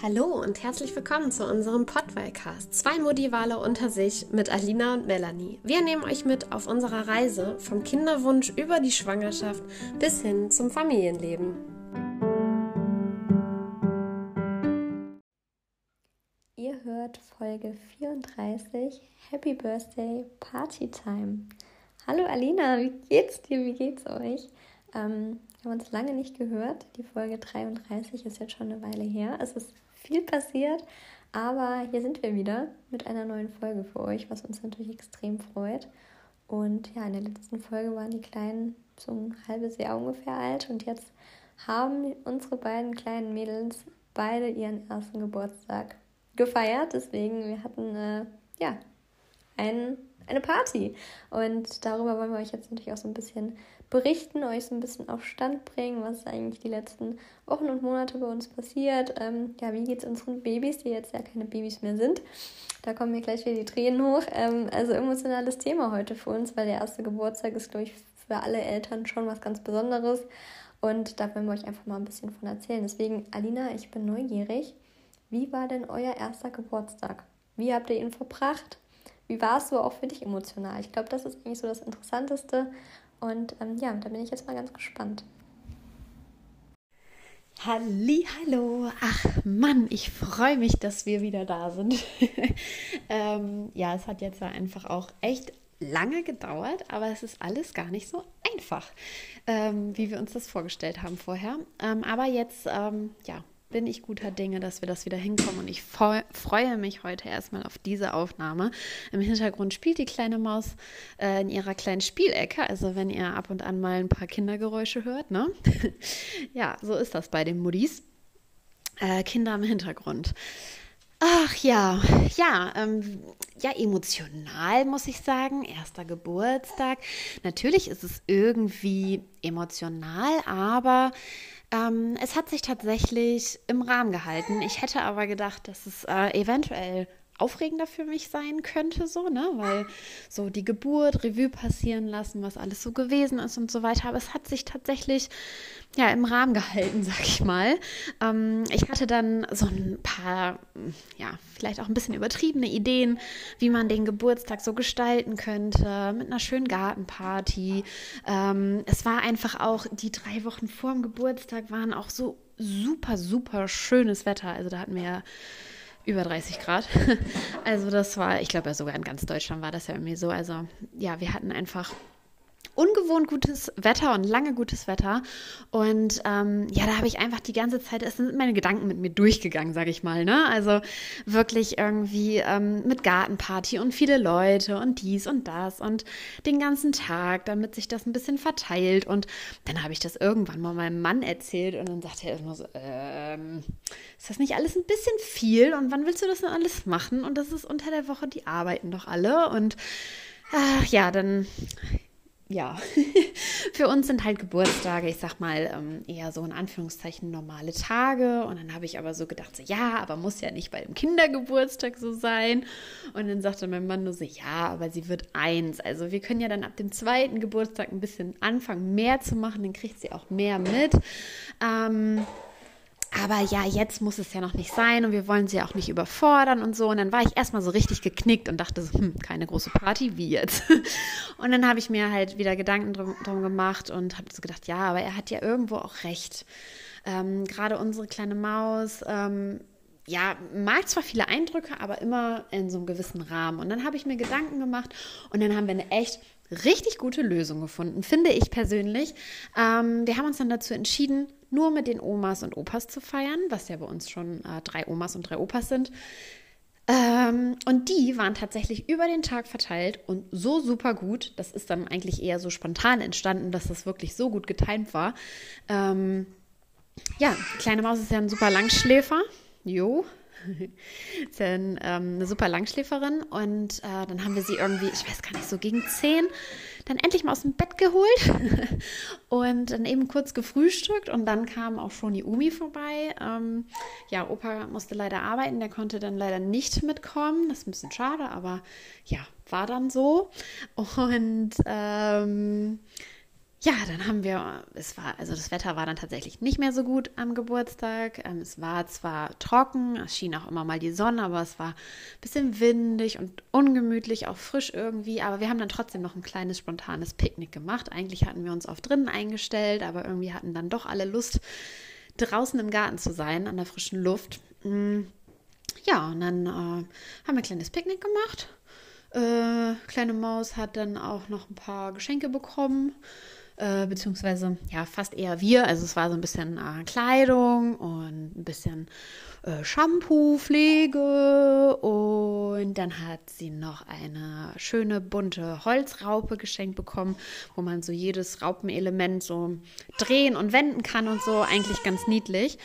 Hallo und herzlich willkommen zu unserem Podwellcast. Zwei Modivale unter sich mit Alina und Melanie. Wir nehmen euch mit auf unserer Reise vom Kinderwunsch über die Schwangerschaft bis hin zum Familienleben. Ihr hört Folge 34 Happy Birthday Party Time. Hallo Alina, wie geht's dir? Wie geht's euch? Ähm, wir haben uns lange nicht gehört. Die Folge 33 ist jetzt schon eine Weile her. Es ist viel passiert. Aber hier sind wir wieder mit einer neuen Folge für euch, was uns natürlich extrem freut. Und ja, in der letzten Folge waren die Kleinen so ein halbes Jahr ungefähr alt und jetzt haben unsere beiden kleinen Mädels beide ihren ersten Geburtstag gefeiert. Deswegen, wir hatten äh, ja ein, eine Party und darüber wollen wir euch jetzt natürlich auch so ein bisschen berichten, euch so ein bisschen auf Stand bringen, was eigentlich die letzten Wochen und Monate bei uns passiert. Ähm, ja, wie geht es unseren Babys, die jetzt ja keine Babys mehr sind? Da kommen mir gleich wieder die Tränen hoch. Ähm, also emotionales Thema heute für uns, weil der erste Geburtstag ist, glaube ich, für alle Eltern schon was ganz Besonderes. Und da wollen wir euch einfach mal ein bisschen von erzählen. Deswegen, Alina, ich bin neugierig. Wie war denn euer erster Geburtstag? Wie habt ihr ihn verbracht? Wie war es so auch für dich emotional? Ich glaube, das ist eigentlich so das Interessanteste, und ähm, ja, da bin ich jetzt mal ganz gespannt. Hallo. Ach Mann, ich freue mich, dass wir wieder da sind. ähm, ja, es hat jetzt einfach auch echt lange gedauert, aber es ist alles gar nicht so einfach, ähm, wie wir uns das vorgestellt haben vorher. Ähm, aber jetzt, ähm, ja, bin ich guter Dinge, dass wir das wieder hinkommen. Und ich freue mich heute erstmal auf diese Aufnahme. Im Hintergrund spielt die kleine Maus äh, in ihrer kleinen Spielecke. Also wenn ihr ab und an mal ein paar Kindergeräusche hört, ne? ja, so ist das bei den Muddis. Äh, Kinder im Hintergrund. Ach ja, ja, ähm, ja, emotional muss ich sagen. Erster Geburtstag. Natürlich ist es irgendwie emotional, aber ähm, es hat sich tatsächlich im Rahmen gehalten. Ich hätte aber gedacht, dass es äh, eventuell aufregender für mich sein könnte, so, ne? Weil so die Geburt, Revue passieren lassen, was alles so gewesen ist und so weiter. Aber es hat sich tatsächlich ja im Rahmen gehalten, sag ich mal. Ähm, ich hatte dann so ein paar, ja, vielleicht auch ein bisschen übertriebene Ideen, wie man den Geburtstag so gestalten könnte, mit einer schönen Gartenparty. Ähm, es war einfach auch, die drei Wochen vor dem Geburtstag waren auch so super, super schönes Wetter. Also da hatten wir ja über 30 Grad. Also das war, ich glaube ja sogar in ganz Deutschland war das ja irgendwie so. Also ja, wir hatten einfach ungewohnt gutes Wetter und lange gutes Wetter. Und ähm, ja, da habe ich einfach die ganze Zeit, es sind meine Gedanken mit mir durchgegangen, sage ich mal. Ne? Also wirklich irgendwie ähm, mit Gartenparty und viele Leute und dies und das und den ganzen Tag, damit sich das ein bisschen verteilt. Und dann habe ich das irgendwann mal meinem Mann erzählt und dann sagte er immer so, ähm, ist das nicht alles ein bisschen viel? Und wann willst du das denn alles machen? Und das ist unter der Woche, die arbeiten doch alle. Und ach, ja, dann ja, für uns sind halt Geburtstage, ich sag mal, ähm, eher so in Anführungszeichen normale Tage. Und dann habe ich aber so gedacht, so, ja, aber muss ja nicht bei dem Kindergeburtstag so sein. Und dann sagte mein Mann nur so, ja, aber sie wird eins. Also wir können ja dann ab dem zweiten Geburtstag ein bisschen anfangen, mehr zu machen, dann kriegt sie auch mehr mit. Ähm, aber ja, jetzt muss es ja noch nicht sein und wir wollen sie auch nicht überfordern und so. Und dann war ich erstmal so richtig geknickt und dachte so, hm, keine große Party, wie jetzt? Und dann habe ich mir halt wieder Gedanken drum, drum gemacht und habe so gedacht, ja, aber er hat ja irgendwo auch recht. Ähm, Gerade unsere kleine Maus, ähm, ja, mag zwar viele Eindrücke, aber immer in so einem gewissen Rahmen. Und dann habe ich mir Gedanken gemacht und dann haben wir eine echt richtig gute Lösung gefunden, finde ich persönlich. Ähm, wir haben uns dann dazu entschieden, nur mit den Omas und Opas zu feiern, was ja bei uns schon äh, drei Omas und drei Opas sind. Ähm, und die waren tatsächlich über den Tag verteilt und so super gut. Das ist dann eigentlich eher so spontan entstanden, dass das wirklich so gut getimt war. Ähm, ja, kleine Maus ist ja ein super Langschläfer. Jo, ist ja ein, ähm, eine super Langschläferin. Und äh, dann haben wir sie irgendwie, ich weiß gar nicht, so gegen zehn, dann endlich mal aus dem Bett geholt und dann eben kurz gefrühstückt. Und dann kam auch schon die Umi vorbei. Ähm, ja, Opa musste leider arbeiten, der konnte dann leider nicht mitkommen. Das ist ein bisschen schade, aber ja, war dann so. Und ähm, ja, dann haben wir, es war, also das Wetter war dann tatsächlich nicht mehr so gut am Geburtstag. Ähm, es war zwar trocken, es schien auch immer mal die Sonne, aber es war ein bisschen windig und ungemütlich, auch frisch irgendwie. Aber wir haben dann trotzdem noch ein kleines spontanes Picknick gemacht. Eigentlich hatten wir uns auf drinnen eingestellt, aber irgendwie hatten dann doch alle Lust, draußen im Garten zu sein, an der frischen Luft. Mm, ja, und dann äh, haben wir ein kleines Picknick gemacht. Äh, kleine Maus hat dann auch noch ein paar Geschenke bekommen äh, beziehungsweise ja fast eher wir. Also es war so ein bisschen äh, Kleidung und ein bisschen äh, Shampoo, Pflege und dann hat sie noch eine schöne bunte Holzraupe geschenkt bekommen, wo man so jedes Raupenelement so drehen und wenden kann und so. Eigentlich ganz niedlich.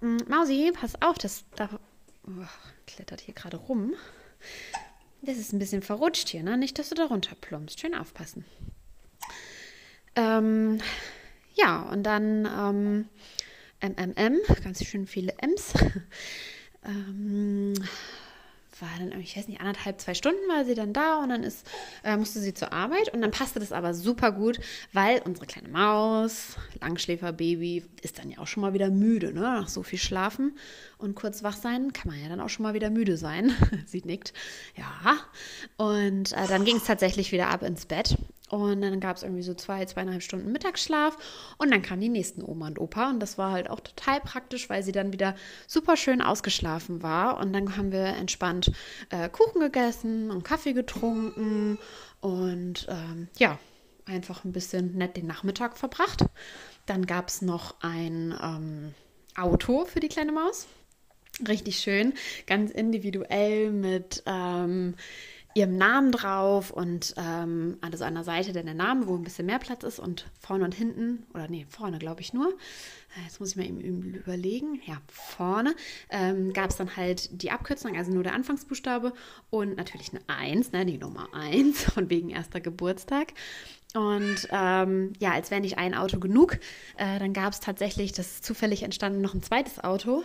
Mhm, Mausi, pass auf, das da oh, klettert hier gerade rum. Das ist ein bisschen verrutscht hier, ne? Nicht, dass du da runterplumpst. Schön aufpassen. Ähm, ja, und dann ähm, MMM, ganz schön viele M's. ähm, war dann, ich weiß nicht, anderthalb, zwei Stunden war sie dann da und dann ist, äh, musste sie zur Arbeit und dann passte das aber super gut, weil unsere kleine Maus, Langschläferbaby, ist dann ja auch schon mal wieder müde, ne? Nach so viel Schlafen und kurz wach sein, kann man ja dann auch schon mal wieder müde sein. sie nickt. Ja. Und äh, dann ging es tatsächlich wieder ab ins Bett und dann gab es irgendwie so zwei, zweieinhalb Stunden Mittagsschlaf. Und dann kamen die nächsten Oma und Opa. Und das war halt auch total praktisch, weil sie dann wieder super schön ausgeschlafen war. Und dann haben wir entspannt äh, Kuchen gegessen und Kaffee getrunken. Und ähm, ja, einfach ein bisschen nett den Nachmittag verbracht. Dann gab es noch ein ähm, Auto für die kleine Maus. Richtig schön, ganz individuell mit. Ähm, ihrem Namen drauf und ähm, also an der Seite dann der Name, wo ein bisschen mehr Platz ist und vorne und hinten, oder nee, vorne glaube ich nur. Äh, jetzt muss ich mir eben überlegen. Ja, vorne ähm, gab es dann halt die Abkürzung, also nur der Anfangsbuchstabe und natürlich eine 1, ne, die Nummer 1 von wegen erster Geburtstag. Und ähm, ja, als wäre nicht ein Auto genug, äh, dann gab es tatsächlich, das zufällig entstanden, noch ein zweites Auto.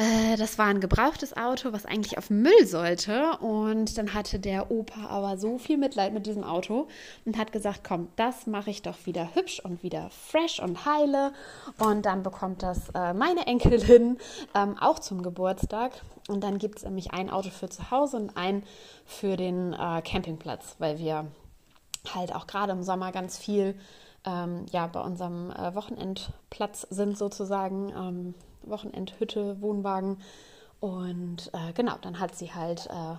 Äh, das war ein gebrauchtes Auto, was eigentlich auf Müll sollte. Und dann hatte der Opa aber so viel Mitleid mit diesem Auto und hat gesagt, komm, das mache ich doch wieder hübsch und wieder fresh und heile. Und dann bekommt das äh, meine Enkelin ähm, auch zum Geburtstag. Und dann gibt es nämlich ein Auto für zu Hause und ein für den äh, Campingplatz, weil wir halt auch gerade im Sommer ganz viel ähm, ja, bei unserem äh, Wochenendplatz sind sozusagen. Ähm, Wochenendhütte, Wohnwagen. Und äh, genau, dann hat sie halt äh,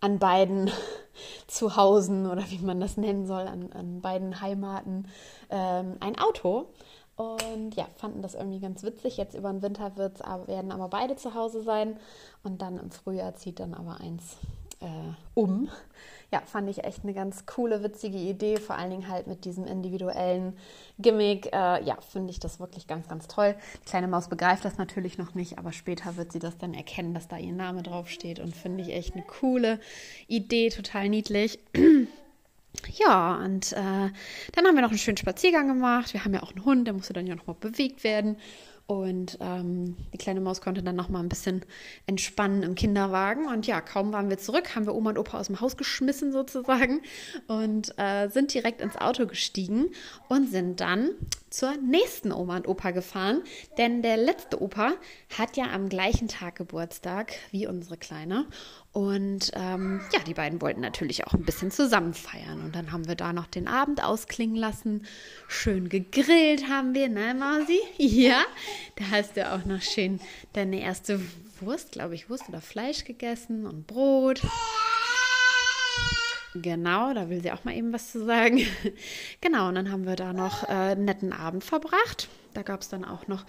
an beiden Zuhausen oder wie man das nennen soll, an, an beiden Heimaten ähm, ein Auto. Und ja, fanden das irgendwie ganz witzig. Jetzt über den Winter wird's, werden aber beide zu Hause sein. Und dann im Frühjahr zieht dann aber eins äh, um ja, fand ich echt eine ganz coole, witzige Idee, vor allen Dingen halt mit diesem individuellen Gimmick. Äh, ja, finde ich das wirklich ganz, ganz toll. Die kleine Maus begreift das natürlich noch nicht, aber später wird sie das dann erkennen, dass da ihr Name draufsteht und finde ich echt eine coole Idee, total niedlich. Ja, und äh, dann haben wir noch einen schönen Spaziergang gemacht. Wir haben ja auch einen Hund, der musste dann ja noch mal bewegt werden. Und ähm, die kleine Maus konnte dann noch mal ein bisschen entspannen im Kinderwagen. Und ja, kaum waren wir zurück, haben wir Oma und Opa aus dem Haus geschmissen sozusagen und äh, sind direkt ins Auto gestiegen und sind dann zur nächsten Oma und Opa gefahren. Denn der letzte Opa hat ja am gleichen Tag Geburtstag wie unsere Kleine. Und ähm, ja, die beiden wollten natürlich auch ein bisschen zusammen feiern. Und dann haben wir da noch den Abend ausklingen lassen. Schön gegrillt haben wir, ne, Mausi? Ja, da hast du auch noch schön deine erste Wurst, glaube ich, Wurst oder Fleisch gegessen und Brot. Genau, da will sie auch mal eben was zu sagen. genau, und dann haben wir da noch äh, einen netten Abend verbracht. Da gab es dann auch noch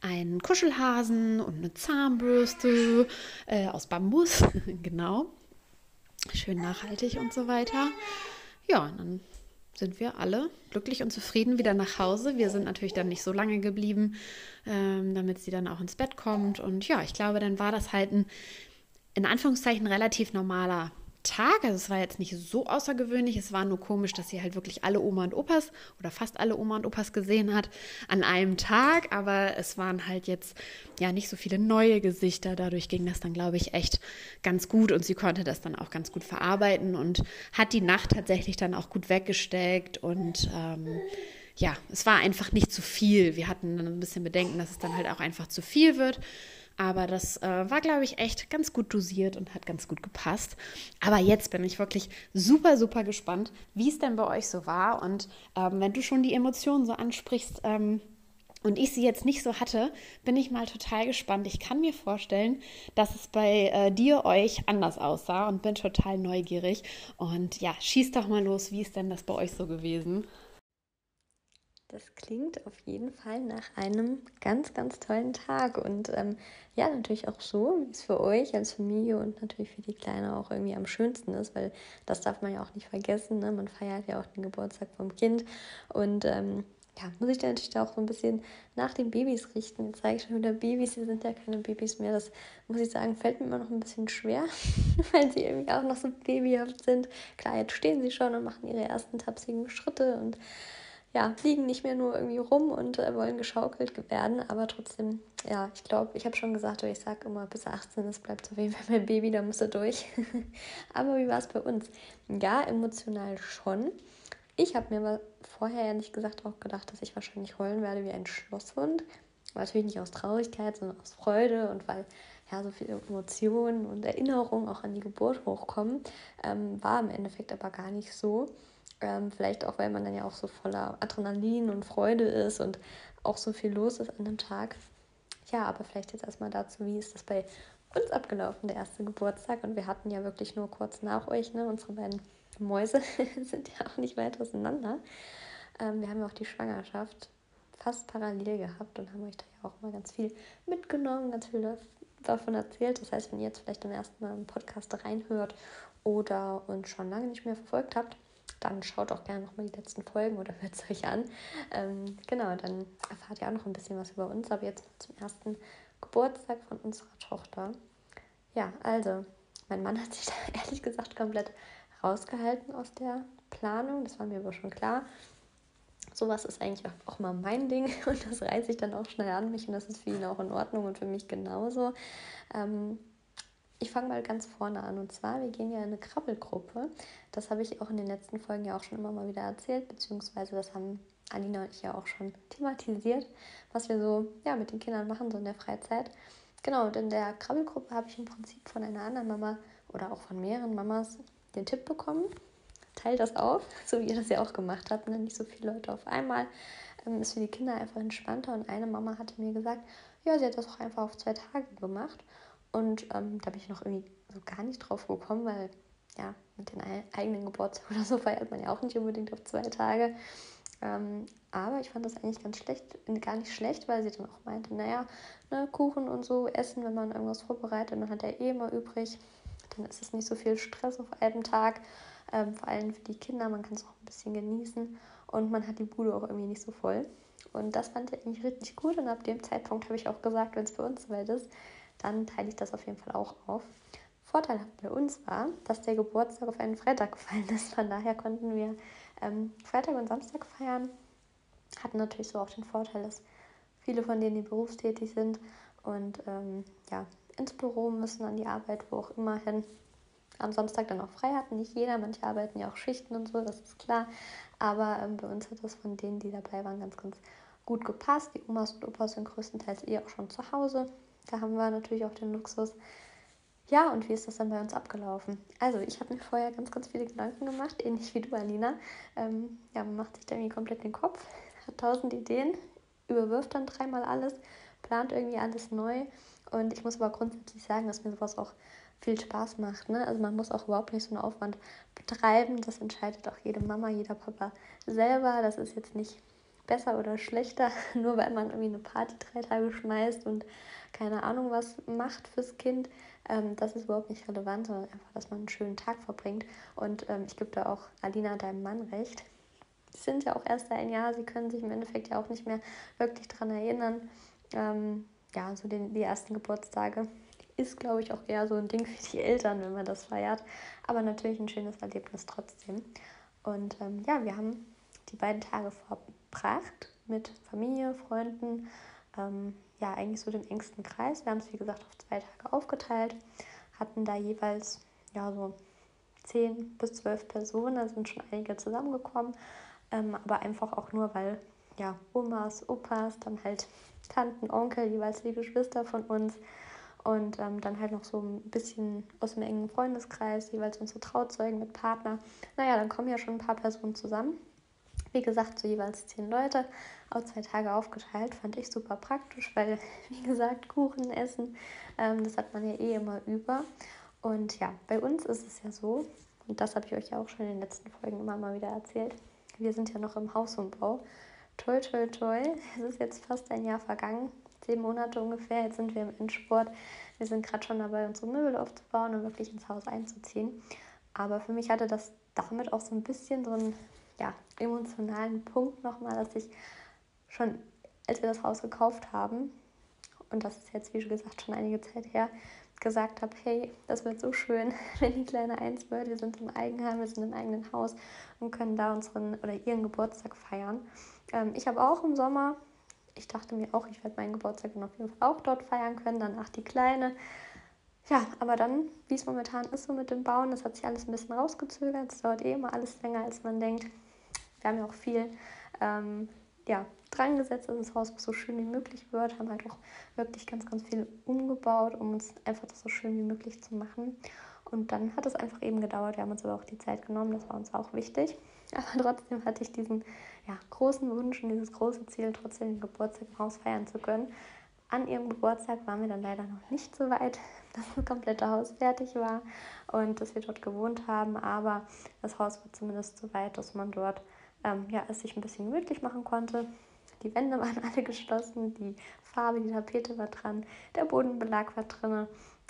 einen Kuschelhasen und eine Zahnbürste äh, aus Bambus. genau. Schön nachhaltig und so weiter. Ja, und dann sind wir alle glücklich und zufrieden wieder nach Hause. Wir sind natürlich dann nicht so lange geblieben, ähm, damit sie dann auch ins Bett kommt. Und ja, ich glaube, dann war das halt ein in Anführungszeichen relativ normaler Tag. Also es war jetzt nicht so außergewöhnlich. Es war nur komisch, dass sie halt wirklich alle Oma und Opas oder fast alle Oma und Opas gesehen hat an einem Tag. Aber es waren halt jetzt ja nicht so viele neue Gesichter. Dadurch ging das dann, glaube ich, echt ganz gut und sie konnte das dann auch ganz gut verarbeiten und hat die Nacht tatsächlich dann auch gut weggesteckt und ähm, ja, es war einfach nicht zu viel. Wir hatten dann ein bisschen Bedenken, dass es dann halt auch einfach zu viel wird. Aber das äh, war, glaube ich, echt ganz gut dosiert und hat ganz gut gepasst. Aber jetzt bin ich wirklich super, super gespannt, wie es denn bei euch so war. Und ähm, wenn du schon die Emotionen so ansprichst, ähm, und ich sie jetzt nicht so hatte, bin ich mal total gespannt. Ich kann mir vorstellen, dass es bei äh, dir euch anders aussah und bin total neugierig. Und ja, schieß doch mal los, wie ist denn das bei euch so gewesen? Das klingt auf jeden Fall nach einem ganz, ganz tollen Tag und ähm, ja, natürlich auch so, wie es für euch als Familie und natürlich für die Kleine auch irgendwie am schönsten ist, weil das darf man ja auch nicht vergessen. Ne? Man feiert ja auch den Geburtstag vom Kind und ähm, ja, muss ich dann natürlich auch so ein bisschen nach den Babys richten. Jetzt zeige ich schon wieder Babys, sie sind ja keine Babys mehr. Das muss ich sagen, fällt mir immer noch ein bisschen schwer, weil sie irgendwie auch noch so babyhaft sind. Klar, jetzt stehen sie schon und machen ihre ersten tapsigen Schritte und ja, fliegen nicht mehr nur irgendwie rum und äh, wollen geschaukelt werden, aber trotzdem, ja, ich glaube, ich habe schon gesagt, ich sage immer, bis 18, das bleibt auf jeden Fall mein Baby, da muss er durch. aber wie war es bei uns? Ja, emotional schon. Ich habe mir aber vorher ehrlich gesagt auch gedacht, dass ich wahrscheinlich heulen werde wie ein Schlosshund. Natürlich nicht aus Traurigkeit, sondern aus Freude und weil ja so viele Emotionen und Erinnerungen auch an die Geburt hochkommen. Ähm, war im Endeffekt aber gar nicht so. Ähm, vielleicht auch, weil man dann ja auch so voller Adrenalin und Freude ist und auch so viel los ist an dem Tag. Ja, aber vielleicht jetzt erstmal dazu, wie ist das bei uns abgelaufen, der erste Geburtstag? Und wir hatten ja wirklich nur kurz nach euch, ne? Unsere beiden Mäuse sind ja auch nicht weit auseinander. Ähm, wir haben ja auch die Schwangerschaft fast parallel gehabt und haben euch da ja auch mal ganz viel mitgenommen, ganz viel davon erzählt. Das heißt, wenn ihr jetzt vielleicht im ersten Mal im Podcast reinhört oder uns schon lange nicht mehr verfolgt habt, dann schaut auch gerne nochmal die letzten Folgen oder hört es euch an. Ähm, genau, dann erfahrt ihr auch noch ein bisschen was über uns, aber jetzt zum ersten Geburtstag von unserer Tochter. Ja, also, mein Mann hat sich da ehrlich gesagt komplett rausgehalten aus der Planung, das war mir aber schon klar. Sowas ist eigentlich auch mal mein Ding und das reiße ich dann auch schnell an mich und das ist für ihn auch in Ordnung und für mich genauso. Ähm, ich fange mal ganz vorne an und zwar, wir gehen ja in eine Krabbelgruppe. Das habe ich auch in den letzten Folgen ja auch schon immer mal wieder erzählt, beziehungsweise das haben Alina und ich ja auch schon thematisiert, was wir so ja, mit den Kindern machen, so in der Freizeit. Genau, und in der Krabbelgruppe habe ich im Prinzip von einer anderen Mama oder auch von mehreren Mamas den Tipp bekommen, teilt das auf, so wie ihr das ja auch gemacht habt, ne? nicht so viele Leute auf einmal. Ähm, ist für die Kinder einfach entspannter und eine Mama hatte mir gesagt, ja, sie hat das auch einfach auf zwei Tage gemacht und ähm, da bin ich noch irgendwie so gar nicht drauf gekommen, weil ja, mit den eigenen Geburtstag oder so feiert man ja auch nicht unbedingt auf zwei Tage. Ähm, aber ich fand das eigentlich ganz schlecht, gar nicht schlecht, weil sie dann auch meinte, naja, ne, Kuchen und so essen, wenn man irgendwas vorbereitet, dann hat er eh immer übrig. Dann ist es nicht so viel Stress auf einem Tag, ähm, vor allem für die Kinder, man kann es auch ein bisschen genießen und man hat die Bude auch irgendwie nicht so voll. Und das fand ich eigentlich richtig gut und ab dem Zeitpunkt habe ich auch gesagt, wenn es bei uns soweit ist, dann teile ich das auf jeden Fall auch auf. Vorteil bei uns war, dass der Geburtstag auf einen Freitag gefallen ist. Von daher konnten wir ähm, Freitag und Samstag feiern. Hatten natürlich so auch den Vorteil, dass viele von denen, die berufstätig sind und ähm, ja, ins Büro müssen, an die Arbeit, wo auch immer hin, am Samstag dann auch frei hatten. Nicht jeder, manche arbeiten ja auch Schichten und so, das ist klar. Aber ähm, bei uns hat das von denen, die dabei waren, ganz, ganz gut gepasst. Die Omas und Opas sind größtenteils eh auch schon zu Hause. Da haben wir natürlich auch den Luxus. Ja, und wie ist das dann bei uns abgelaufen? Also, ich habe mir vorher ganz, ganz viele Gedanken gemacht, ähnlich wie du, Alina. Ähm, ja, man macht sich da irgendwie komplett den Kopf, hat tausend Ideen, überwirft dann dreimal alles, plant irgendwie alles neu. Und ich muss aber grundsätzlich sagen, dass mir sowas auch viel Spaß macht. Ne? Also man muss auch überhaupt nicht so einen Aufwand betreiben. Das entscheidet auch jede Mama, jeder Papa selber. Das ist jetzt nicht besser oder schlechter, nur weil man irgendwie eine Party drei Tage schmeißt und keine Ahnung was macht fürs Kind. Ähm, das ist überhaupt nicht relevant, sondern einfach, dass man einen schönen Tag verbringt. Und ähm, ich gebe da auch Alina, deinem Mann, recht. Sie sind ja auch erst ein Jahr, sie können sich im Endeffekt ja auch nicht mehr wirklich daran erinnern. Ähm, ja, so den, die ersten Geburtstage. ist, glaube ich, auch eher so ein Ding für die Eltern, wenn man das feiert. Aber natürlich ein schönes Erlebnis trotzdem. Und ähm, ja, wir haben die beiden Tage verbracht mit Familie, Freunden, ähm, ja, eigentlich so den engsten Kreis. Wir haben es, wie gesagt, auf zwei Tage aufgeteilt, hatten da jeweils ja so zehn bis zwölf Personen, da sind schon einige zusammengekommen, ähm, aber einfach auch nur, weil ja, Omas, Opas, dann halt Tanten, Onkel, jeweils die Geschwister von uns und ähm, dann halt noch so ein bisschen aus dem engen Freundeskreis, jeweils unsere Trauzeugen mit Partner. Naja, dann kommen ja schon ein paar Personen zusammen. Wie gesagt, so jeweils zehn Leute, auch zwei Tage aufgeteilt, fand ich super praktisch, weil, wie gesagt, Kuchen essen, ähm, das hat man ja eh immer über. Und ja, bei uns ist es ja so, und das habe ich euch ja auch schon in den letzten Folgen immer mal wieder erzählt, wir sind ja noch im Hausumbau. Toi, toi, toi, es ist jetzt fast ein Jahr vergangen, zehn Monate ungefähr, jetzt sind wir im Endsport. Wir sind gerade schon dabei, unsere Möbel aufzubauen und wirklich ins Haus einzuziehen. Aber für mich hatte das damit auch so ein bisschen so einen ja, emotionalen Punkt nochmal, dass ich schon, als wir das Haus gekauft haben, und das ist jetzt, wie gesagt, schon einige Zeit her, gesagt habe, hey, das wird so schön, wenn die kleine eins wird. Wir sind im Eigenheim, wir sind im eigenen Haus und können da unseren oder ihren Geburtstag feiern. Ähm, ich habe auch im Sommer, ich dachte mir auch, ich werde meinen Geburtstag auf jeden Fall auch dort feiern können, danach die kleine. Ja, aber dann, wie es momentan ist so mit dem Bauen, das hat sich alles ein bisschen rausgezögert. Es dauert eh immer alles länger, als man denkt. Wir haben ja auch viel ähm, ja, dran gesetzt, dass das Haus so schön wie möglich wird. Haben halt auch wirklich ganz, ganz viel umgebaut, um uns einfach das so schön wie möglich zu machen. Und dann hat es einfach eben gedauert. Wir haben uns aber auch die Zeit genommen, das war uns auch wichtig. Aber trotzdem hatte ich diesen ja, großen Wunsch und dieses große Ziel, trotzdem den Geburtstag im Haus feiern zu können. An ihrem Geburtstag waren wir dann leider noch nicht so weit, dass das komplette Haus fertig war und dass wir dort gewohnt haben. Aber das Haus war zumindest so weit, dass man dort ähm, ja, es sich ein bisschen gemütlich machen konnte. Die Wände waren alle geschlossen, die Farbe, die Tapete war dran, der Bodenbelag war drin.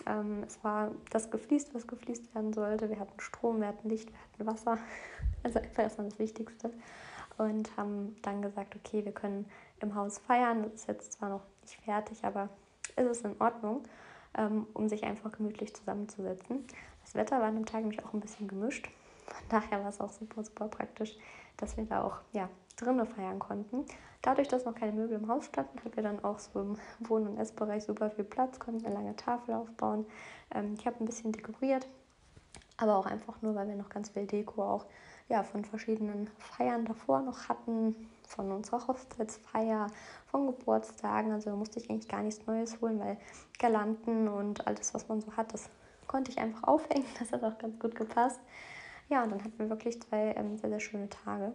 Ähm, es war das gefliest, was gefliest werden sollte. Wir hatten Strom, wir hatten Licht, wir hatten Wasser. Also einfach erstmal das Wichtigste. Und haben dann gesagt, okay, wir können im Haus feiern. Das ist jetzt zwar noch nicht fertig, aber ist es in Ordnung, ähm, um sich einfach gemütlich zusammenzusetzen. Das Wetter war an dem Tag nämlich auch ein bisschen gemischt. Von daher war es auch super, super praktisch, dass wir da auch ja, drinnen feiern konnten. Dadurch, dass noch keine Möbel im Haus standen, hatten wir dann auch so im Wohn- und Essbereich super viel Platz, konnten eine lange Tafel aufbauen. Ähm, ich habe ein bisschen dekoriert, aber auch einfach nur, weil wir noch ganz viel Deko auch ja, von verschiedenen Feiern davor noch hatten, von unserer Hochzeitsfeier, von Geburtstagen. Also musste ich eigentlich gar nichts Neues holen, weil Galanten und alles, was man so hat, das konnte ich einfach aufhängen. Das hat auch ganz gut gepasst. Ja, und dann hatten wir wirklich zwei ähm, sehr, sehr schöne Tage.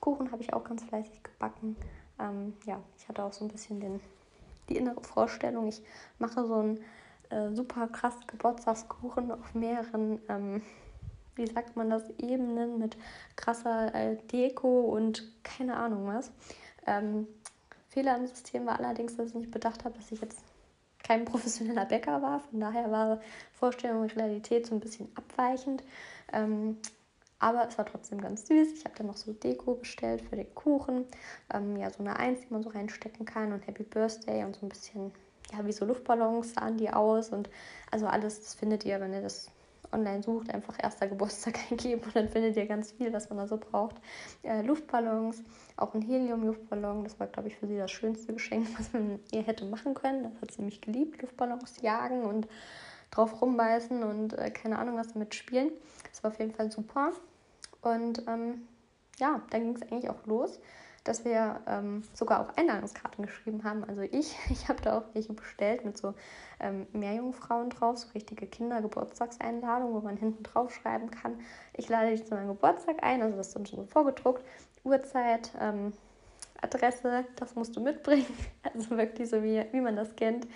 Kuchen habe ich auch ganz fleißig gebacken. Ähm, ja, ich hatte auch so ein bisschen den, die innere Vorstellung, ich mache so einen äh, super krass Geburtstagskuchen auf mehreren, ähm, wie sagt man das, Ebenen mit krasser äh, Deko und keine Ahnung was. Ähm, Fehler im System war allerdings, dass ich nicht bedacht habe, dass ich jetzt kein professioneller Bäcker war. Von daher war Vorstellung und Realität so ein bisschen abweichend. Ähm, aber es war trotzdem ganz süß. Ich habe dann noch so Deko bestellt für den Kuchen. Ähm, ja, so eine Eins, die man so reinstecken kann und Happy Birthday und so ein bisschen, ja, wie so Luftballons sahen die aus. Und also alles, das findet ihr, wenn ihr das online sucht, einfach erster Geburtstag eingeben und dann findet ihr ganz viel, was man da so braucht. Äh, Luftballons, auch ein Helium-Luftballon, das war, glaube ich, für sie das schönste Geschenk, was man ihr hätte machen können. Das hat sie nämlich geliebt, Luftballons jagen und drauf rumbeißen und äh, keine Ahnung was damit spielen. Das war auf jeden Fall super. Und ähm, ja, dann ging es eigentlich auch los, dass wir ähm, sogar auch Einladungskarten geschrieben haben. Also ich, ich habe da auch welche bestellt mit so ähm, Meerjungfrauen drauf, so richtige Kindergeburtstagseinladungen, wo man hinten drauf schreiben kann, ich lade dich zu meinem Geburtstag ein. Also das ist dann schon so vorgedruckt. Uhrzeit, ähm, Adresse, das musst du mitbringen. Also wirklich so, wie, wie man das kennt.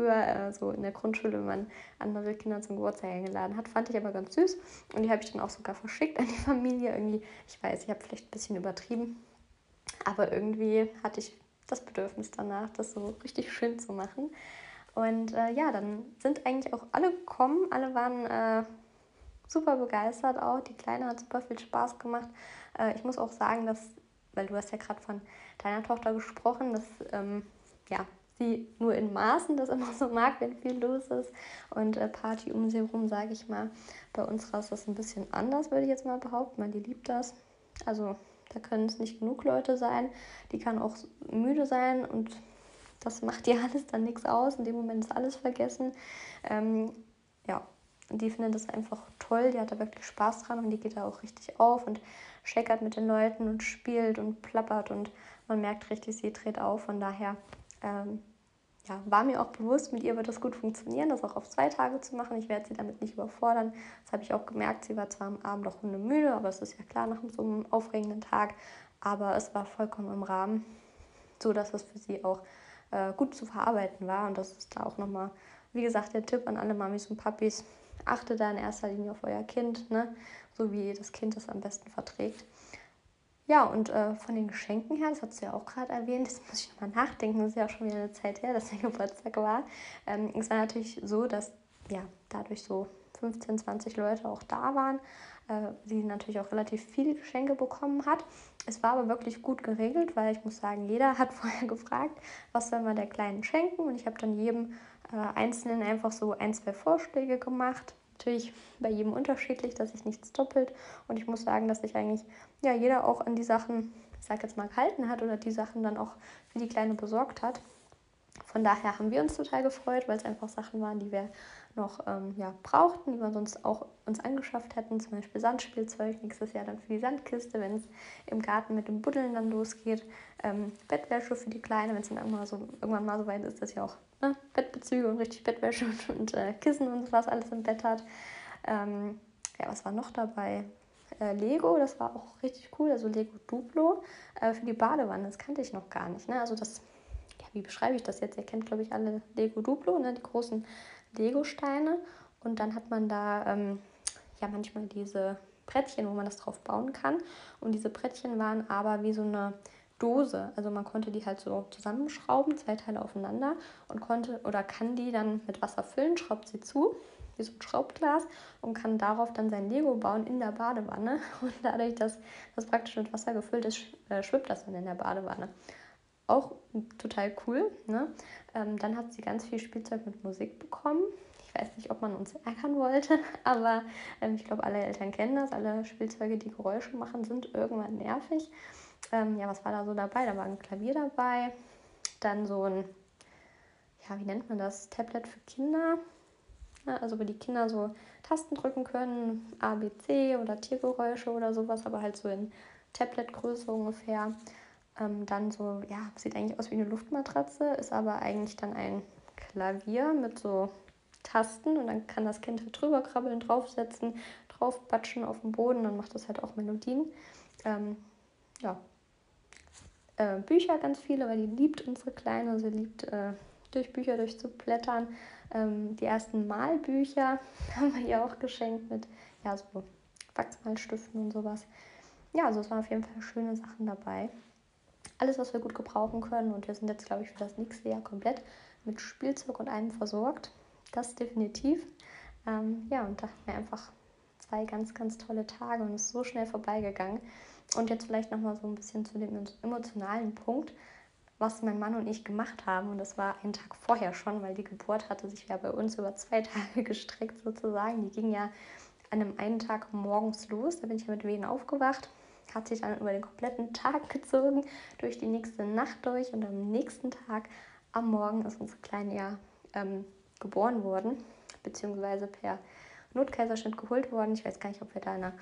Früher äh, so in der Grundschule, wenn man andere Kinder zum Geburtstag eingeladen hat, fand ich aber ganz süß. Und die habe ich dann auch sogar verschickt an die Familie. Irgendwie, ich weiß, ich habe vielleicht ein bisschen übertrieben. Aber irgendwie hatte ich das Bedürfnis danach, das so richtig schön zu machen. Und äh, ja, dann sind eigentlich auch alle gekommen. Alle waren äh, super begeistert auch. Die Kleine hat super viel Spaß gemacht. Äh, ich muss auch sagen, dass, weil du hast ja gerade von deiner Tochter gesprochen, dass ähm, ja, sie nur in Maßen das immer so mag, wenn viel los ist. Und äh, Party um sie herum, sage ich mal. Bei uns ist das ein bisschen anders, würde ich jetzt mal behaupten, weil die liebt das. Also da können es nicht genug Leute sein. Die kann auch müde sein und das macht ihr alles dann nichts aus. In dem Moment ist alles vergessen. Ähm, ja, und die findet das einfach toll. Die hat da wirklich Spaß dran und die geht da auch richtig auf und scheckert mit den Leuten und spielt und plappert und man merkt richtig, sie dreht auf. Von daher ähm, ja, war mir auch bewusst, mit ihr wird das gut funktionieren, das auch auf zwei Tage zu machen. Ich werde sie damit nicht überfordern. Das habe ich auch gemerkt. Sie war zwar am Abend auch hundemüde, aber es ist ja klar nach so einem aufregenden Tag. Aber es war vollkommen im Rahmen, so dass es für sie auch äh, gut zu verarbeiten war. Und das ist da auch nochmal, wie gesagt, der Tipp an alle Mamis und Papis. Achtet da in erster Linie auf euer Kind, ne? so wie das Kind es am besten verträgt. Ja, und äh, von den Geschenken her, das hast du ja auch gerade erwähnt, das muss ich nochmal nachdenken, das ist ja auch schon wieder eine Zeit her, dass der Geburtstag war. Ähm, es war natürlich so, dass ja, dadurch so 15, 20 Leute auch da waren, äh, sie natürlich auch relativ viele Geschenke bekommen hat. Es war aber wirklich gut geregelt, weil ich muss sagen, jeder hat vorher gefragt, was soll man der Kleinen schenken und ich habe dann jedem äh, Einzelnen einfach so ein, zwei Vorschläge gemacht natürlich bei jedem unterschiedlich, dass sich nichts doppelt. Und ich muss sagen, dass sich eigentlich ja, jeder auch an die Sachen, ich sag jetzt mal, gehalten hat oder die Sachen dann auch für die Kleine besorgt hat. Von daher haben wir uns total gefreut, weil es einfach Sachen waren, die wir noch ähm, ja, brauchten, die wir sonst auch uns angeschafft hätten. Zum Beispiel Sandspielzeug, nächstes Jahr dann für die Sandkiste, wenn es im Garten mit dem Buddeln dann losgeht. Ähm, Bettwäsche für die Kleine, wenn es dann irgendwann, so, irgendwann mal so weit ist, dass sie auch ne, Bettbezüge und richtig Bettwäsche und, und äh, Kissen und sowas alles im Bett hat. Ähm, ja, was war noch dabei? Äh, Lego, das war auch richtig cool, also Lego Duplo äh, für die Badewanne, das kannte ich noch gar nicht. Ne? Also das wie beschreibe ich das jetzt? Ihr kennt, glaube ich, alle Lego Duplo, ne? die großen Lego-Steine. Und dann hat man da ähm, ja manchmal diese Brettchen, wo man das drauf bauen kann. Und diese Brettchen waren aber wie so eine Dose. Also man konnte die halt so zusammenschrauben, zwei Teile aufeinander und konnte oder kann die dann mit Wasser füllen, schraubt sie zu, wie so ein Schraubglas und kann darauf dann sein Lego bauen in der Badewanne. Und dadurch, dass das praktisch mit Wasser gefüllt ist, äh, schwimmt das dann in der Badewanne auch total cool. Ne? Ähm, dann hat sie ganz viel Spielzeug mit Musik bekommen. Ich weiß nicht, ob man uns ärgern wollte, aber ähm, ich glaube, alle Eltern kennen das. Alle Spielzeuge, die Geräusche machen, sind irgendwann nervig. Ähm, ja, was war da so dabei? Da war ein Klavier dabei, dann so ein, ja, wie nennt man das? Tablet für Kinder. Ja, also wo die Kinder so Tasten drücken können, A, B, C oder Tiergeräusche oder sowas, aber halt so in Tablet-Größe ungefähr. Ähm, dann so, ja, sieht eigentlich aus wie eine Luftmatratze, ist aber eigentlich dann ein Klavier mit so Tasten und dann kann das Kind halt drüber krabbeln, draufsetzen, draufbatschen auf dem Boden, dann macht das halt auch Melodien. Ähm, ja. Äh, Bücher ganz viele, weil die liebt unsere Kleine, sie liebt äh, durch Bücher durchzublättern. Ähm, die ersten Malbücher haben wir ihr auch geschenkt mit ja, so Wachsmalstiften und sowas. Ja, also es waren auf jeden Fall schöne Sachen dabei alles, was wir gut gebrauchen können. Und wir sind jetzt, glaube ich, für das nächste Jahr komplett mit Spielzeug und allem versorgt. Das definitiv. Ähm, ja, und da hatten wir einfach zwei ganz, ganz tolle Tage und es ist so schnell vorbeigegangen. Und jetzt vielleicht nochmal so ein bisschen zu dem emotionalen Punkt, was mein Mann und ich gemacht haben. Und das war einen Tag vorher schon, weil die Geburt hatte sich ja bei uns über zwei Tage gestreckt sozusagen. Die ging ja an einem einen Tag morgens los. Da bin ich ja mit Wehen aufgewacht hat sich dann über den kompletten Tag gezogen, durch die nächste Nacht durch und am nächsten Tag am Morgen ist unsere Kleine ja ähm, geboren worden, beziehungsweise per Notkaiserschnitt geholt worden. Ich weiß gar nicht, ob wir da in einer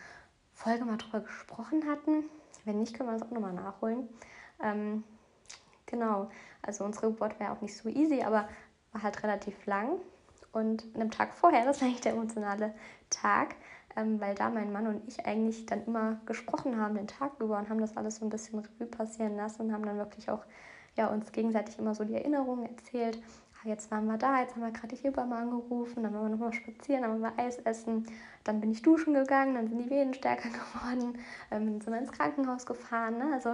Folge mal drüber gesprochen hatten. Wenn nicht, können wir das auch nochmal nachholen. Ähm, genau, also unsere Geburt ja auch nicht so easy, aber war halt relativ lang. Und einem Tag vorher, das war eigentlich der emotionale Tag, ähm, weil da mein Mann und ich eigentlich dann immer gesprochen haben den Tag über und haben das alles so ein bisschen Revue passieren lassen und haben dann wirklich auch ja, uns gegenseitig immer so die Erinnerungen erzählt. Ah, jetzt waren wir da, jetzt haben wir gerade die Hebamme angerufen, dann waren wir nochmal spazieren, dann waren wir Eis essen, dann bin ich duschen gegangen, dann sind die Venen stärker geworden, ähm, sind wir ins Krankenhaus gefahren. Ne? Also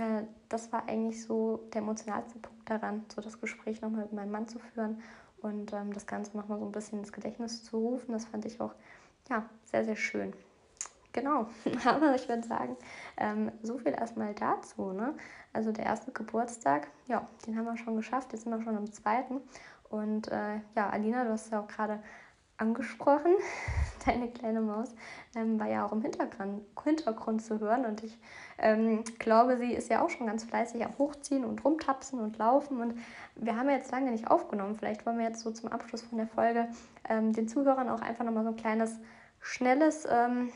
äh, das war eigentlich so der emotionalste Punkt daran, so das Gespräch nochmal mit meinem Mann zu führen und ähm, das Ganze nochmal so ein bisschen ins Gedächtnis zu rufen. Das fand ich auch ja, sehr, sehr schön. Genau, aber ich würde sagen, ähm, so viel erstmal dazu. Ne? Also der erste Geburtstag, ja, den haben wir schon geschafft, jetzt sind wir schon am zweiten. Und äh, ja, Alina, du hast ja auch gerade angesprochen. Deine kleine Maus ähm, war ja auch im Hintergrund, Hintergrund zu hören und ich ähm, glaube, sie ist ja auch schon ganz fleißig am Hochziehen und rumtapsen und laufen und wir haben ja jetzt lange nicht aufgenommen. Vielleicht wollen wir jetzt so zum Abschluss von der Folge ähm, den Zuhörern auch einfach nochmal so ein kleines, schnelles ähm,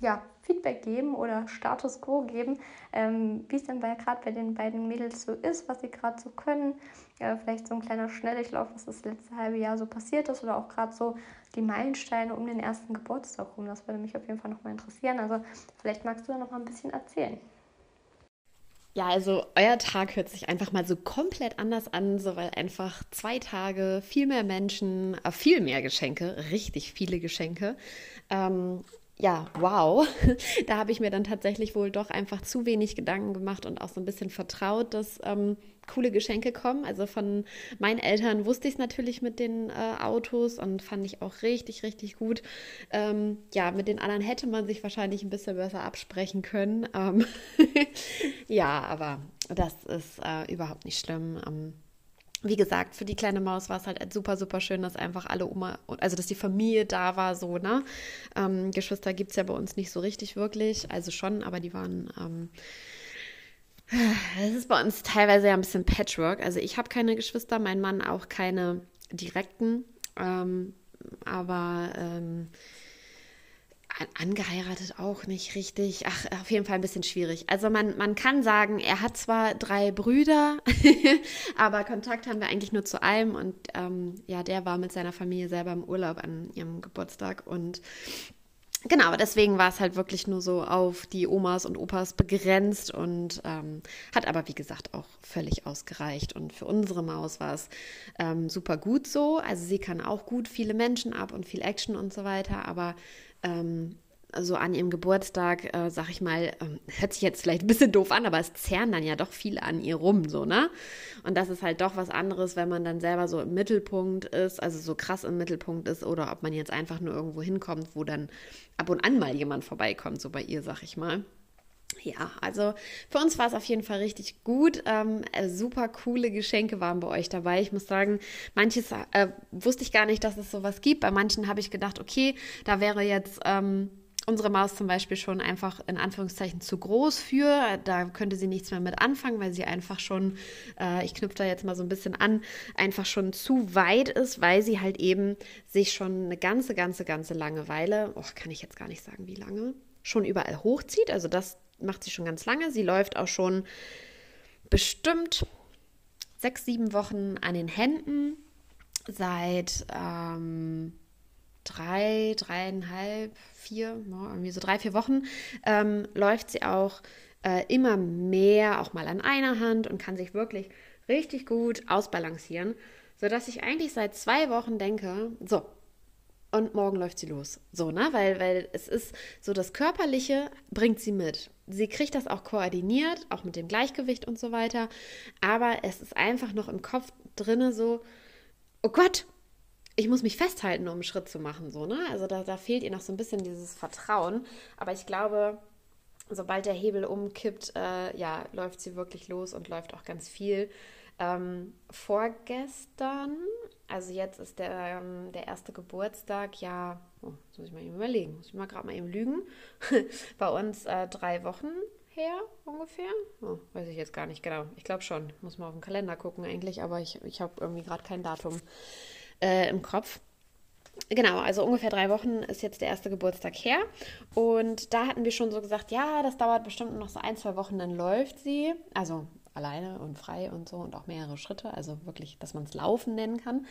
ja, Feedback geben oder Status quo geben, ähm, wie es denn gerade bei den beiden Mädels so ist, was sie gerade so können. Äh, vielleicht so ein kleiner Schnelldurchlauf, was das letzte halbe Jahr so passiert ist oder auch gerade so die Meilensteine um den ersten Geburtstag rum. Das würde mich auf jeden Fall nochmal interessieren. Also vielleicht magst du da noch mal ein bisschen erzählen. Ja, also euer Tag hört sich einfach mal so komplett anders an, so weil einfach zwei Tage, viel mehr Menschen, äh, viel mehr Geschenke, richtig viele Geschenke. Ähm, ja, wow. Da habe ich mir dann tatsächlich wohl doch einfach zu wenig Gedanken gemacht und auch so ein bisschen vertraut, dass ähm, coole Geschenke kommen. Also von meinen Eltern wusste ich es natürlich mit den äh, Autos und fand ich auch richtig, richtig gut. Ähm, ja, mit den anderen hätte man sich wahrscheinlich ein bisschen besser absprechen können. Ähm ja, aber das ist äh, überhaupt nicht schlimm. Wie gesagt, für die kleine Maus war es halt super, super schön, dass einfach alle Oma, also dass die Familie da war, so, ne? Ähm, Geschwister gibt es ja bei uns nicht so richtig wirklich, also schon, aber die waren, ähm, es ist bei uns teilweise ja ein bisschen Patchwork. Also ich habe keine Geschwister, mein Mann auch keine direkten, ähm, aber ähm, angeheiratet auch nicht richtig. Ach, auf jeden Fall ein bisschen schwierig. Also man, man kann sagen, er hat zwar drei Brüder, aber Kontakt haben wir eigentlich nur zu einem. Und ähm, ja, der war mit seiner Familie selber im Urlaub an ihrem Geburtstag. Und Genau, deswegen war es halt wirklich nur so auf die Omas und Opas begrenzt und ähm, hat aber, wie gesagt, auch völlig ausgereicht. Und für unsere Maus war es ähm, super gut so. Also sie kann auch gut viele Menschen ab und viel Action und so weiter, aber ähm, so an ihrem Geburtstag, äh, sag ich mal, ähm, hört sich jetzt vielleicht ein bisschen doof an, aber es zerren dann ja doch viele an ihr rum, so, ne? Und das ist halt doch was anderes, wenn man dann selber so im Mittelpunkt ist, also so krass im Mittelpunkt ist, oder ob man jetzt einfach nur irgendwo hinkommt, wo dann ab und an mal jemand vorbeikommt, so bei ihr, sag ich mal. Ja, also für uns war es auf jeden Fall richtig gut. Ähm, äh, super coole Geschenke waren bei euch dabei. Ich muss sagen, manches äh, wusste ich gar nicht, dass es sowas gibt. Bei manchen habe ich gedacht, okay, da wäre jetzt ähm, unsere Maus zum Beispiel schon einfach in Anführungszeichen zu groß für. Da könnte sie nichts mehr mit anfangen, weil sie einfach schon, äh, ich knüpfe da jetzt mal so ein bisschen an, einfach schon zu weit ist, weil sie halt eben sich schon eine ganze, ganze, ganze Langeweile, oh, kann ich jetzt gar nicht sagen, wie lange, schon überall hochzieht. Also das macht sie schon ganz lange. Sie läuft auch schon bestimmt sechs, sieben Wochen an den Händen seit ähm, drei, dreieinhalb, vier, irgendwie so drei, vier Wochen ähm, läuft sie auch äh, immer mehr, auch mal an einer Hand und kann sich wirklich richtig gut ausbalancieren, sodass ich eigentlich seit zwei Wochen denke, so, und morgen läuft sie los. So, ne? Weil, weil es ist so, das Körperliche bringt sie mit. Sie kriegt das auch koordiniert, auch mit dem Gleichgewicht und so weiter. Aber es ist einfach noch im Kopf drinne so, oh Gott, ich muss mich festhalten, um einen Schritt zu machen, so, ne? Also da, da fehlt ihr noch so ein bisschen dieses Vertrauen. Aber ich glaube, sobald der Hebel umkippt, äh, ja, läuft sie wirklich los und läuft auch ganz viel. Ähm, vorgestern, also jetzt ist der, ähm, der erste Geburtstag, ja, oh, das muss ich mal eben überlegen, muss ich mal gerade mal eben lügen, bei uns äh, drei Wochen her ungefähr. Oh, weiß ich jetzt gar nicht genau. Ich glaube schon. Muss mal auf den Kalender gucken eigentlich, aber ich, ich habe irgendwie gerade kein Datum äh, im Kopf. Genau, also ungefähr drei Wochen ist jetzt der erste Geburtstag her. Und da hatten wir schon so gesagt, ja, das dauert bestimmt noch so ein, zwei Wochen, dann läuft sie. Also alleine und frei und so und auch mehrere Schritte, also wirklich, dass man es Laufen nennen kann.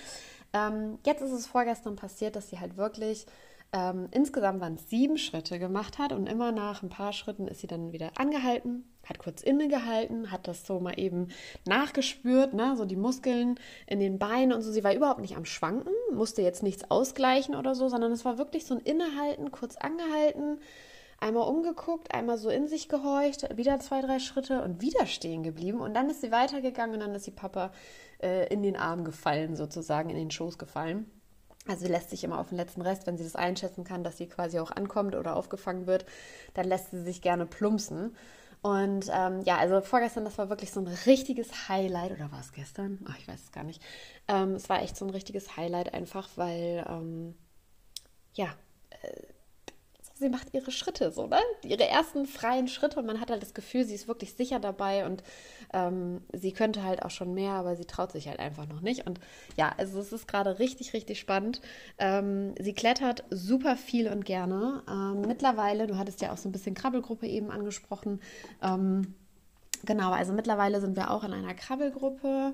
Ähm, jetzt ist es vorgestern passiert, dass sie halt wirklich ähm, insgesamt waren es sieben Schritte gemacht hat und immer nach ein paar Schritten ist sie dann wieder angehalten, hat kurz innegehalten, hat das so mal eben nachgespürt, ne, so die Muskeln in den Beinen und so. Sie war überhaupt nicht am Schwanken, musste jetzt nichts ausgleichen oder so, sondern es war wirklich so ein Innehalten, kurz angehalten, einmal umgeguckt, einmal so in sich gehorcht, wieder zwei, drei Schritte und wieder stehen geblieben. Und dann ist sie weitergegangen und dann ist sie Papa äh, in den Arm gefallen, sozusagen, in den Schoß gefallen. Also sie lässt sich immer auf den letzten Rest, wenn sie das einschätzen kann, dass sie quasi auch ankommt oder aufgefangen wird, dann lässt sie sich gerne plumpsen. Und ähm, ja, also vorgestern, das war wirklich so ein richtiges Highlight. Oder war es gestern? Ach, ich weiß es gar nicht. Ähm, es war echt so ein richtiges Highlight einfach, weil, ähm, ja, äh, sie macht ihre Schritte so, ne? Ihre ersten freien Schritte und man hat halt das Gefühl, sie ist wirklich sicher dabei und ähm, sie könnte halt auch schon mehr, aber sie traut sich halt einfach noch nicht. Und ja, also es ist gerade richtig, richtig spannend. Ähm, sie klettert super viel und gerne. Ähm, mittlerweile, du hattest ja auch so ein bisschen Krabbelgruppe eben angesprochen. Ähm, genau, also mittlerweile sind wir auch in einer Krabbelgruppe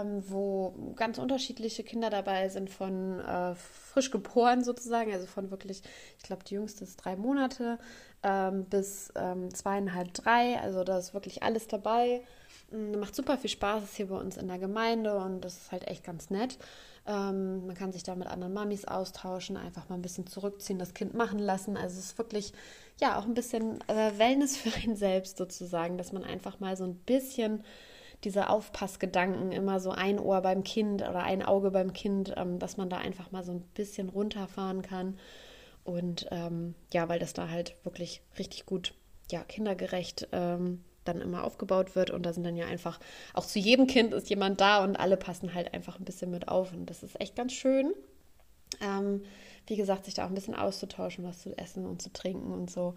ähm, wo ganz unterschiedliche Kinder dabei sind, von äh, frisch geboren sozusagen, also von wirklich, ich glaube, die jüngste ist drei Monate ähm, bis ähm, zweieinhalb, drei. Also da ist wirklich alles dabei. Mm, macht super viel Spaß, ist hier bei uns in der Gemeinde und das ist halt echt ganz nett. Ähm, man kann sich da mit anderen Mamis austauschen, einfach mal ein bisschen zurückziehen, das Kind machen lassen. Also es ist wirklich, ja, auch ein bisschen äh, Wellness für einen selbst sozusagen, dass man einfach mal so ein bisschen diese Aufpassgedanken, immer so ein Ohr beim Kind oder ein Auge beim Kind, ähm, dass man da einfach mal so ein bisschen runterfahren kann. Und ähm, ja, weil das da halt wirklich richtig gut, ja, kindergerecht ähm, dann immer aufgebaut wird. Und da sind dann ja einfach, auch zu jedem Kind ist jemand da und alle passen halt einfach ein bisschen mit auf. Und das ist echt ganz schön. Ähm, wie gesagt, sich da auch ein bisschen auszutauschen, was zu essen und zu trinken und so.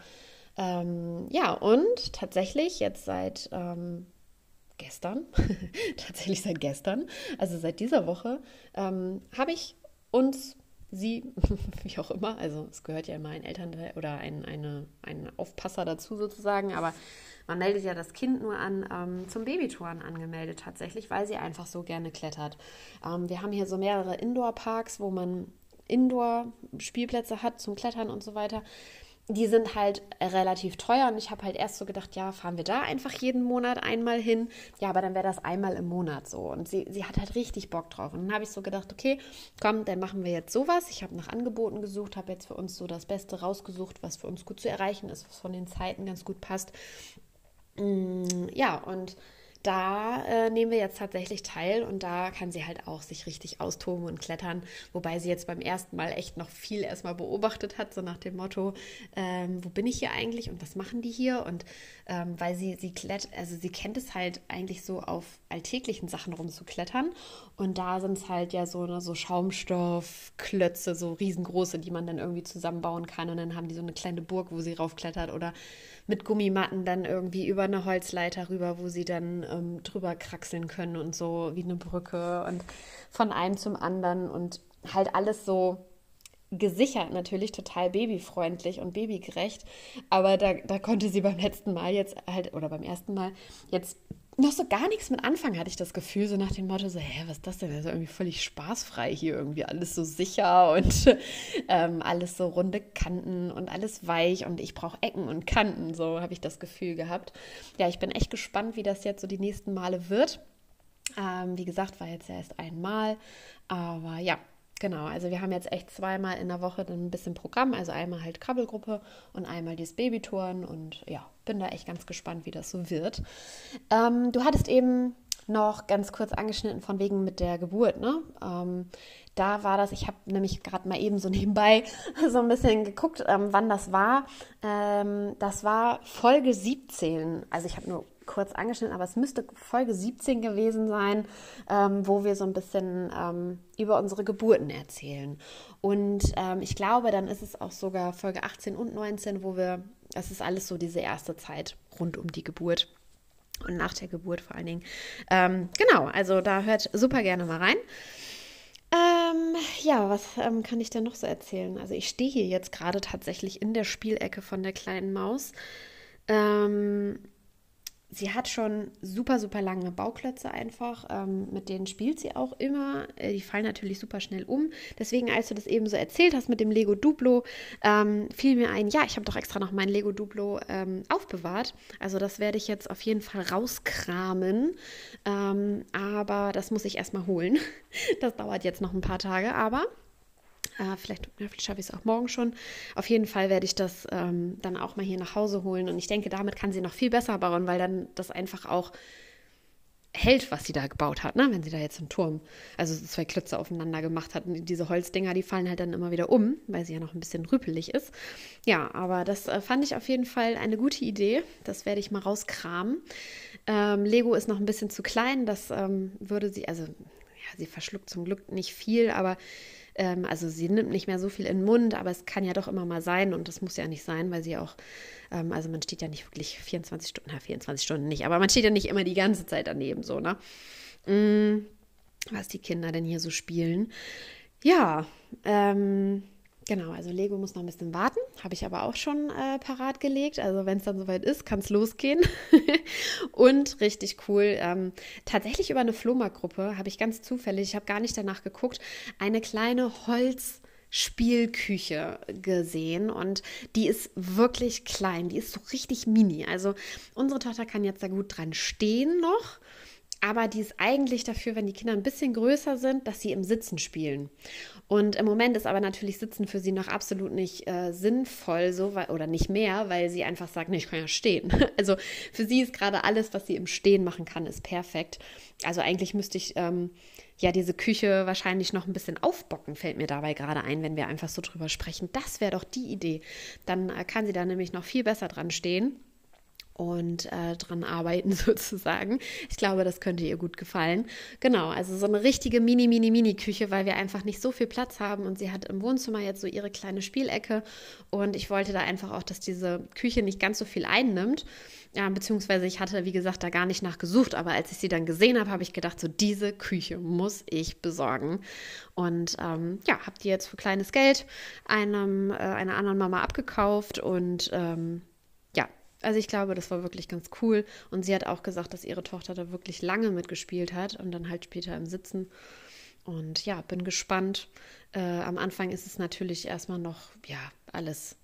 Ähm, ja, und tatsächlich jetzt seit ähm, gestern, tatsächlich seit gestern, also seit dieser Woche, ähm, habe ich uns, sie, wie auch immer, also es gehört ja immer ein Elternteil oder ein, eine, ein Aufpasser dazu sozusagen, aber man meldet ja das Kind nur an, ähm, zum Babytouren angemeldet tatsächlich, weil sie einfach so gerne klettert. Ähm, wir haben hier so mehrere Indoor-Parks, wo man Indoor-Spielplätze hat zum Klettern und so weiter die sind halt relativ teuer und ich habe halt erst so gedacht, ja, fahren wir da einfach jeden Monat einmal hin. Ja, aber dann wäre das einmal im Monat so. Und sie, sie hat halt richtig Bock drauf. Und dann habe ich so gedacht, okay, komm, dann machen wir jetzt sowas. Ich habe nach Angeboten gesucht, habe jetzt für uns so das Beste rausgesucht, was für uns gut zu erreichen ist, was von den Zeiten ganz gut passt. Mm, ja, und da äh, nehmen wir jetzt tatsächlich teil und da kann sie halt auch sich richtig austoben und klettern, wobei sie jetzt beim ersten Mal echt noch viel erstmal beobachtet hat, so nach dem Motto, ähm, wo bin ich hier eigentlich und was machen die hier? Und ähm, weil sie, sie klettert, also sie kennt es halt eigentlich so auf alltäglichen Sachen rumzuklettern und da sind es halt ja so, ne, so Schaumstoffklötze, so riesengroße, die man dann irgendwie zusammenbauen kann und dann haben die so eine kleine Burg, wo sie raufklettert oder mit Gummimatten dann irgendwie über eine Holzleiter rüber, wo sie dann ähm, drüber kraxeln können und so wie eine Brücke und von einem zum anderen und halt alles so gesichert, natürlich total babyfreundlich und babygerecht. Aber da, da konnte sie beim letzten Mal jetzt halt, oder beim ersten Mal jetzt noch so gar nichts mit anfangen, hatte ich das Gefühl, so nach dem Motto, so, hä, was ist das denn? Also irgendwie völlig spaßfrei hier, irgendwie alles so sicher und ähm, alles so runde Kanten und alles weich und ich brauche Ecken und Kanten, so habe ich das Gefühl gehabt. Ja, ich bin echt gespannt, wie das jetzt so die nächsten Male wird. Ähm, wie gesagt, war jetzt erst einmal, aber ja, Genau, also wir haben jetzt echt zweimal in der Woche ein bisschen Programm, also einmal halt Krabbelgruppe und einmal dieses Babytouren und ja, bin da echt ganz gespannt, wie das so wird. Ähm, du hattest eben noch ganz kurz angeschnitten von wegen mit der Geburt, ne? Ähm, da war das, ich habe nämlich gerade mal eben so nebenbei so ein bisschen geguckt, ähm, wann das war. Ähm, das war Folge 17. Also ich habe nur kurz angeschnitten, aber es müsste Folge 17 gewesen sein, ähm, wo wir so ein bisschen ähm, über unsere Geburten erzählen. Und ähm, ich glaube, dann ist es auch sogar Folge 18 und 19, wo wir, das ist alles so diese erste Zeit rund um die Geburt und nach der Geburt vor allen Dingen. Ähm, genau, also da hört super gerne mal rein. Ähm, ja, was ähm, kann ich denn noch so erzählen? Also ich stehe hier jetzt gerade tatsächlich in der Spielecke von der kleinen Maus. Ähm, sie hat schon super, super lange Bauklötze einfach. Ähm, mit denen spielt sie auch immer. Äh, die fallen natürlich super schnell um. Deswegen, als du das eben so erzählt hast mit dem Lego Duplo, ähm, fiel mir ein, ja, ich habe doch extra noch mein Lego Duplo ähm, aufbewahrt. Also das werde ich jetzt auf jeden Fall rauskramen. Ähm, aber das muss ich erstmal holen. Das dauert jetzt noch ein paar Tage, aber äh, vielleicht, vielleicht schaffe ich es auch morgen schon. Auf jeden Fall werde ich das ähm, dann auch mal hier nach Hause holen. Und ich denke, damit kann sie noch viel besser bauen, weil dann das einfach auch hält, was sie da gebaut hat, ne? wenn sie da jetzt einen Turm, also zwei Klötze aufeinander gemacht hat. Und diese Holzdinger, die fallen halt dann immer wieder um, weil sie ja noch ein bisschen rüpelig ist. Ja, aber das äh, fand ich auf jeden Fall eine gute Idee. Das werde ich mal rauskramen. Ähm, Lego ist noch ein bisschen zu klein. Das ähm, würde sie, also ja, sie verschluckt zum Glück nicht viel, aber ähm, also sie nimmt nicht mehr so viel in den Mund, aber es kann ja doch immer mal sein und das muss ja nicht sein, weil sie auch, ähm, also man steht ja nicht wirklich 24 Stunden, na 24 Stunden nicht, aber man steht ja nicht immer die ganze Zeit daneben so, ne? Mm, was die Kinder denn hier so spielen. Ja, ähm, Genau, also Lego muss noch ein bisschen warten, habe ich aber auch schon äh, parat gelegt. Also wenn es dann soweit ist, kann es losgehen. und richtig cool, ähm, tatsächlich über eine Flohmarktgruppe habe ich ganz zufällig, ich habe gar nicht danach geguckt, eine kleine Holz- Spielküche gesehen und die ist wirklich klein, die ist so richtig mini. Also unsere Tochter kann jetzt da gut dran stehen noch aber die ist eigentlich dafür, wenn die Kinder ein bisschen größer sind, dass sie im Sitzen spielen. Und im Moment ist aber natürlich Sitzen für sie noch absolut nicht äh, sinnvoll, so weil, oder nicht mehr, weil sie einfach sagt, nee, ich kann ja stehen. Also für sie ist gerade alles, was sie im Stehen machen kann, ist perfekt. Also eigentlich müsste ich ähm, ja diese Küche wahrscheinlich noch ein bisschen aufbocken, fällt mir dabei gerade ein, wenn wir einfach so drüber sprechen. Das wäre doch die Idee. Dann äh, kann sie da nämlich noch viel besser dran stehen und äh, dran arbeiten sozusagen. Ich glaube, das könnte ihr gut gefallen. Genau, also so eine richtige Mini, Mini, Mini-Küche, weil wir einfach nicht so viel Platz haben und sie hat im Wohnzimmer jetzt so ihre kleine Spielecke und ich wollte da einfach auch, dass diese Küche nicht ganz so viel einnimmt. Ja, beziehungsweise ich hatte, wie gesagt, da gar nicht nachgesucht, aber als ich sie dann gesehen habe, habe ich gedacht, so diese Küche muss ich besorgen. Und ähm, ja, habe die jetzt für kleines Geld einem, äh, einer anderen Mama abgekauft und ähm, also ich glaube, das war wirklich ganz cool. Und sie hat auch gesagt, dass ihre Tochter da wirklich lange mitgespielt hat und dann halt später im Sitzen. Und ja, bin gespannt. Äh, am Anfang ist es natürlich erstmal noch, ja, alles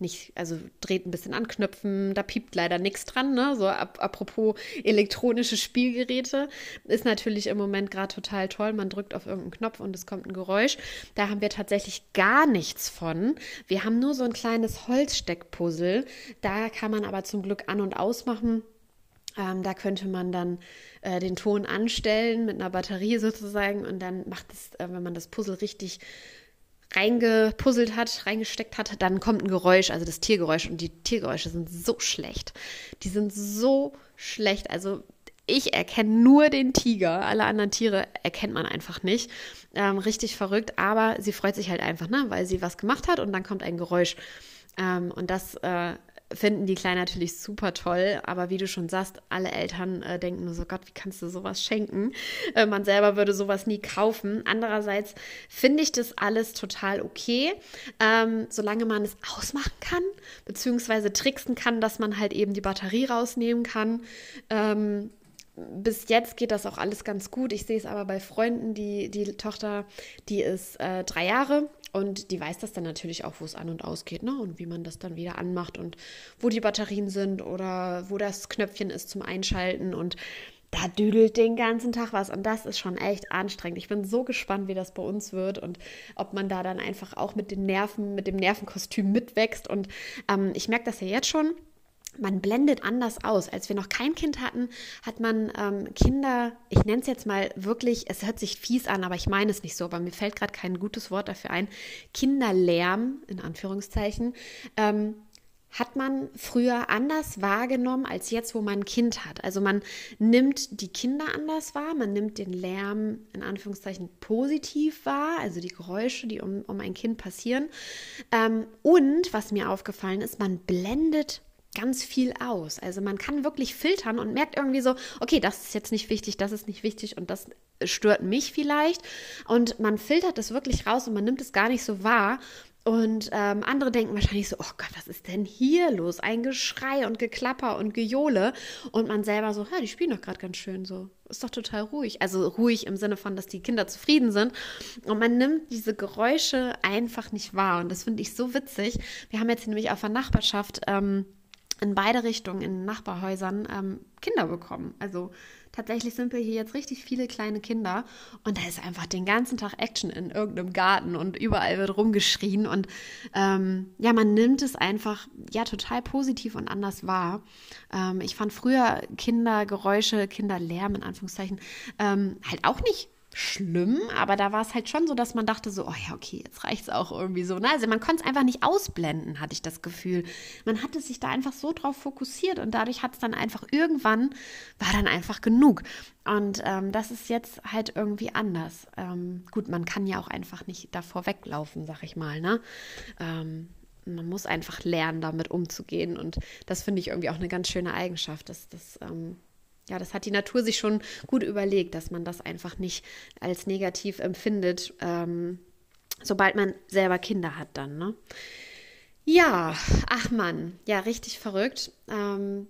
nicht, also dreht ein bisschen anknüpfen, da piept leider nichts dran, ne? So ap apropos elektronische Spielgeräte, ist natürlich im Moment gerade total toll. Man drückt auf irgendeinen Knopf und es kommt ein Geräusch. Da haben wir tatsächlich gar nichts von. Wir haben nur so ein kleines Holzsteckpuzzle. Da kann man aber zum Glück an- und ausmachen. Ähm, da könnte man dann äh, den Ton anstellen mit einer Batterie sozusagen und dann macht es, äh, wenn man das Puzzle richtig reingepuzzelt hat, reingesteckt hat, dann kommt ein Geräusch, also das Tiergeräusch. Und die Tiergeräusche sind so schlecht. Die sind so schlecht. Also ich erkenne nur den Tiger. Alle anderen Tiere erkennt man einfach nicht. Ähm, richtig verrückt. Aber sie freut sich halt einfach, ne? weil sie was gemacht hat und dann kommt ein Geräusch. Ähm, und das äh, finden die Kleinen natürlich super toll, aber wie du schon sagst, alle Eltern äh, denken nur so, Gott, wie kannst du sowas schenken? Äh, man selber würde sowas nie kaufen. Andererseits finde ich das alles total okay, ähm, solange man es ausmachen kann, beziehungsweise tricksen kann, dass man halt eben die Batterie rausnehmen kann. Ähm, bis jetzt geht das auch alles ganz gut. Ich sehe es aber bei Freunden, die, die Tochter, die ist äh, drei Jahre und die weiß das dann natürlich auch, wo es an und ausgeht, ne? Und wie man das dann wieder anmacht und wo die Batterien sind oder wo das Knöpfchen ist zum Einschalten. Und da düdelt den ganzen Tag was. Und das ist schon echt anstrengend. Ich bin so gespannt, wie das bei uns wird und ob man da dann einfach auch mit den Nerven, mit dem Nervenkostüm mitwächst. Und ähm, ich merke das ja jetzt schon man blendet anders aus. Als wir noch kein Kind hatten, hat man ähm, Kinder, ich nenne es jetzt mal wirklich, es hört sich fies an, aber ich meine es nicht so, aber mir fällt gerade kein gutes Wort dafür ein. Kinderlärm, in Anführungszeichen, ähm, hat man früher anders wahrgenommen als jetzt, wo man ein Kind hat. Also man nimmt die Kinder anders wahr, man nimmt den Lärm in Anführungszeichen positiv wahr, also die Geräusche, die um, um ein Kind passieren. Ähm, und was mir aufgefallen ist, man blendet ganz viel aus. Also man kann wirklich filtern und merkt irgendwie so, okay, das ist jetzt nicht wichtig, das ist nicht wichtig und das stört mich vielleicht. Und man filtert das wirklich raus und man nimmt es gar nicht so wahr. Und ähm, andere denken wahrscheinlich so, oh Gott, was ist denn hier los? Ein Geschrei und Geklapper und Gejohle. Und man selber so, ja, die spielen doch gerade ganz schön so. Ist doch total ruhig. Also ruhig im Sinne von, dass die Kinder zufrieden sind. Und man nimmt diese Geräusche einfach nicht wahr. Und das finde ich so witzig. Wir haben jetzt nämlich auf der Nachbarschaft ähm, in beide Richtungen in Nachbarhäusern ähm, Kinder bekommen. Also tatsächlich sind wir hier jetzt richtig viele kleine Kinder und da ist einfach den ganzen Tag Action in irgendeinem Garten und überall wird rumgeschrien und ähm, ja, man nimmt es einfach ja total positiv und anders wahr. Ähm, ich fand früher Kindergeräusche, Kinderlärm in Anführungszeichen ähm, halt auch nicht schlimm, aber da war es halt schon so, dass man dachte so, oh ja, okay, jetzt reicht es auch irgendwie so. Ne? Also man konnte es einfach nicht ausblenden, hatte ich das Gefühl. Man hatte sich da einfach so drauf fokussiert und dadurch hat es dann einfach irgendwann, war dann einfach genug. Und ähm, das ist jetzt halt irgendwie anders. Ähm, gut, man kann ja auch einfach nicht davor weglaufen, sag ich mal. Ne? Ähm, man muss einfach lernen, damit umzugehen. Und das finde ich irgendwie auch eine ganz schöne Eigenschaft, dass das ähm, ja, das hat die Natur sich schon gut überlegt, dass man das einfach nicht als negativ empfindet, ähm, sobald man selber Kinder hat dann. Ne? Ja, ach Mann, ja, richtig verrückt. Ähm,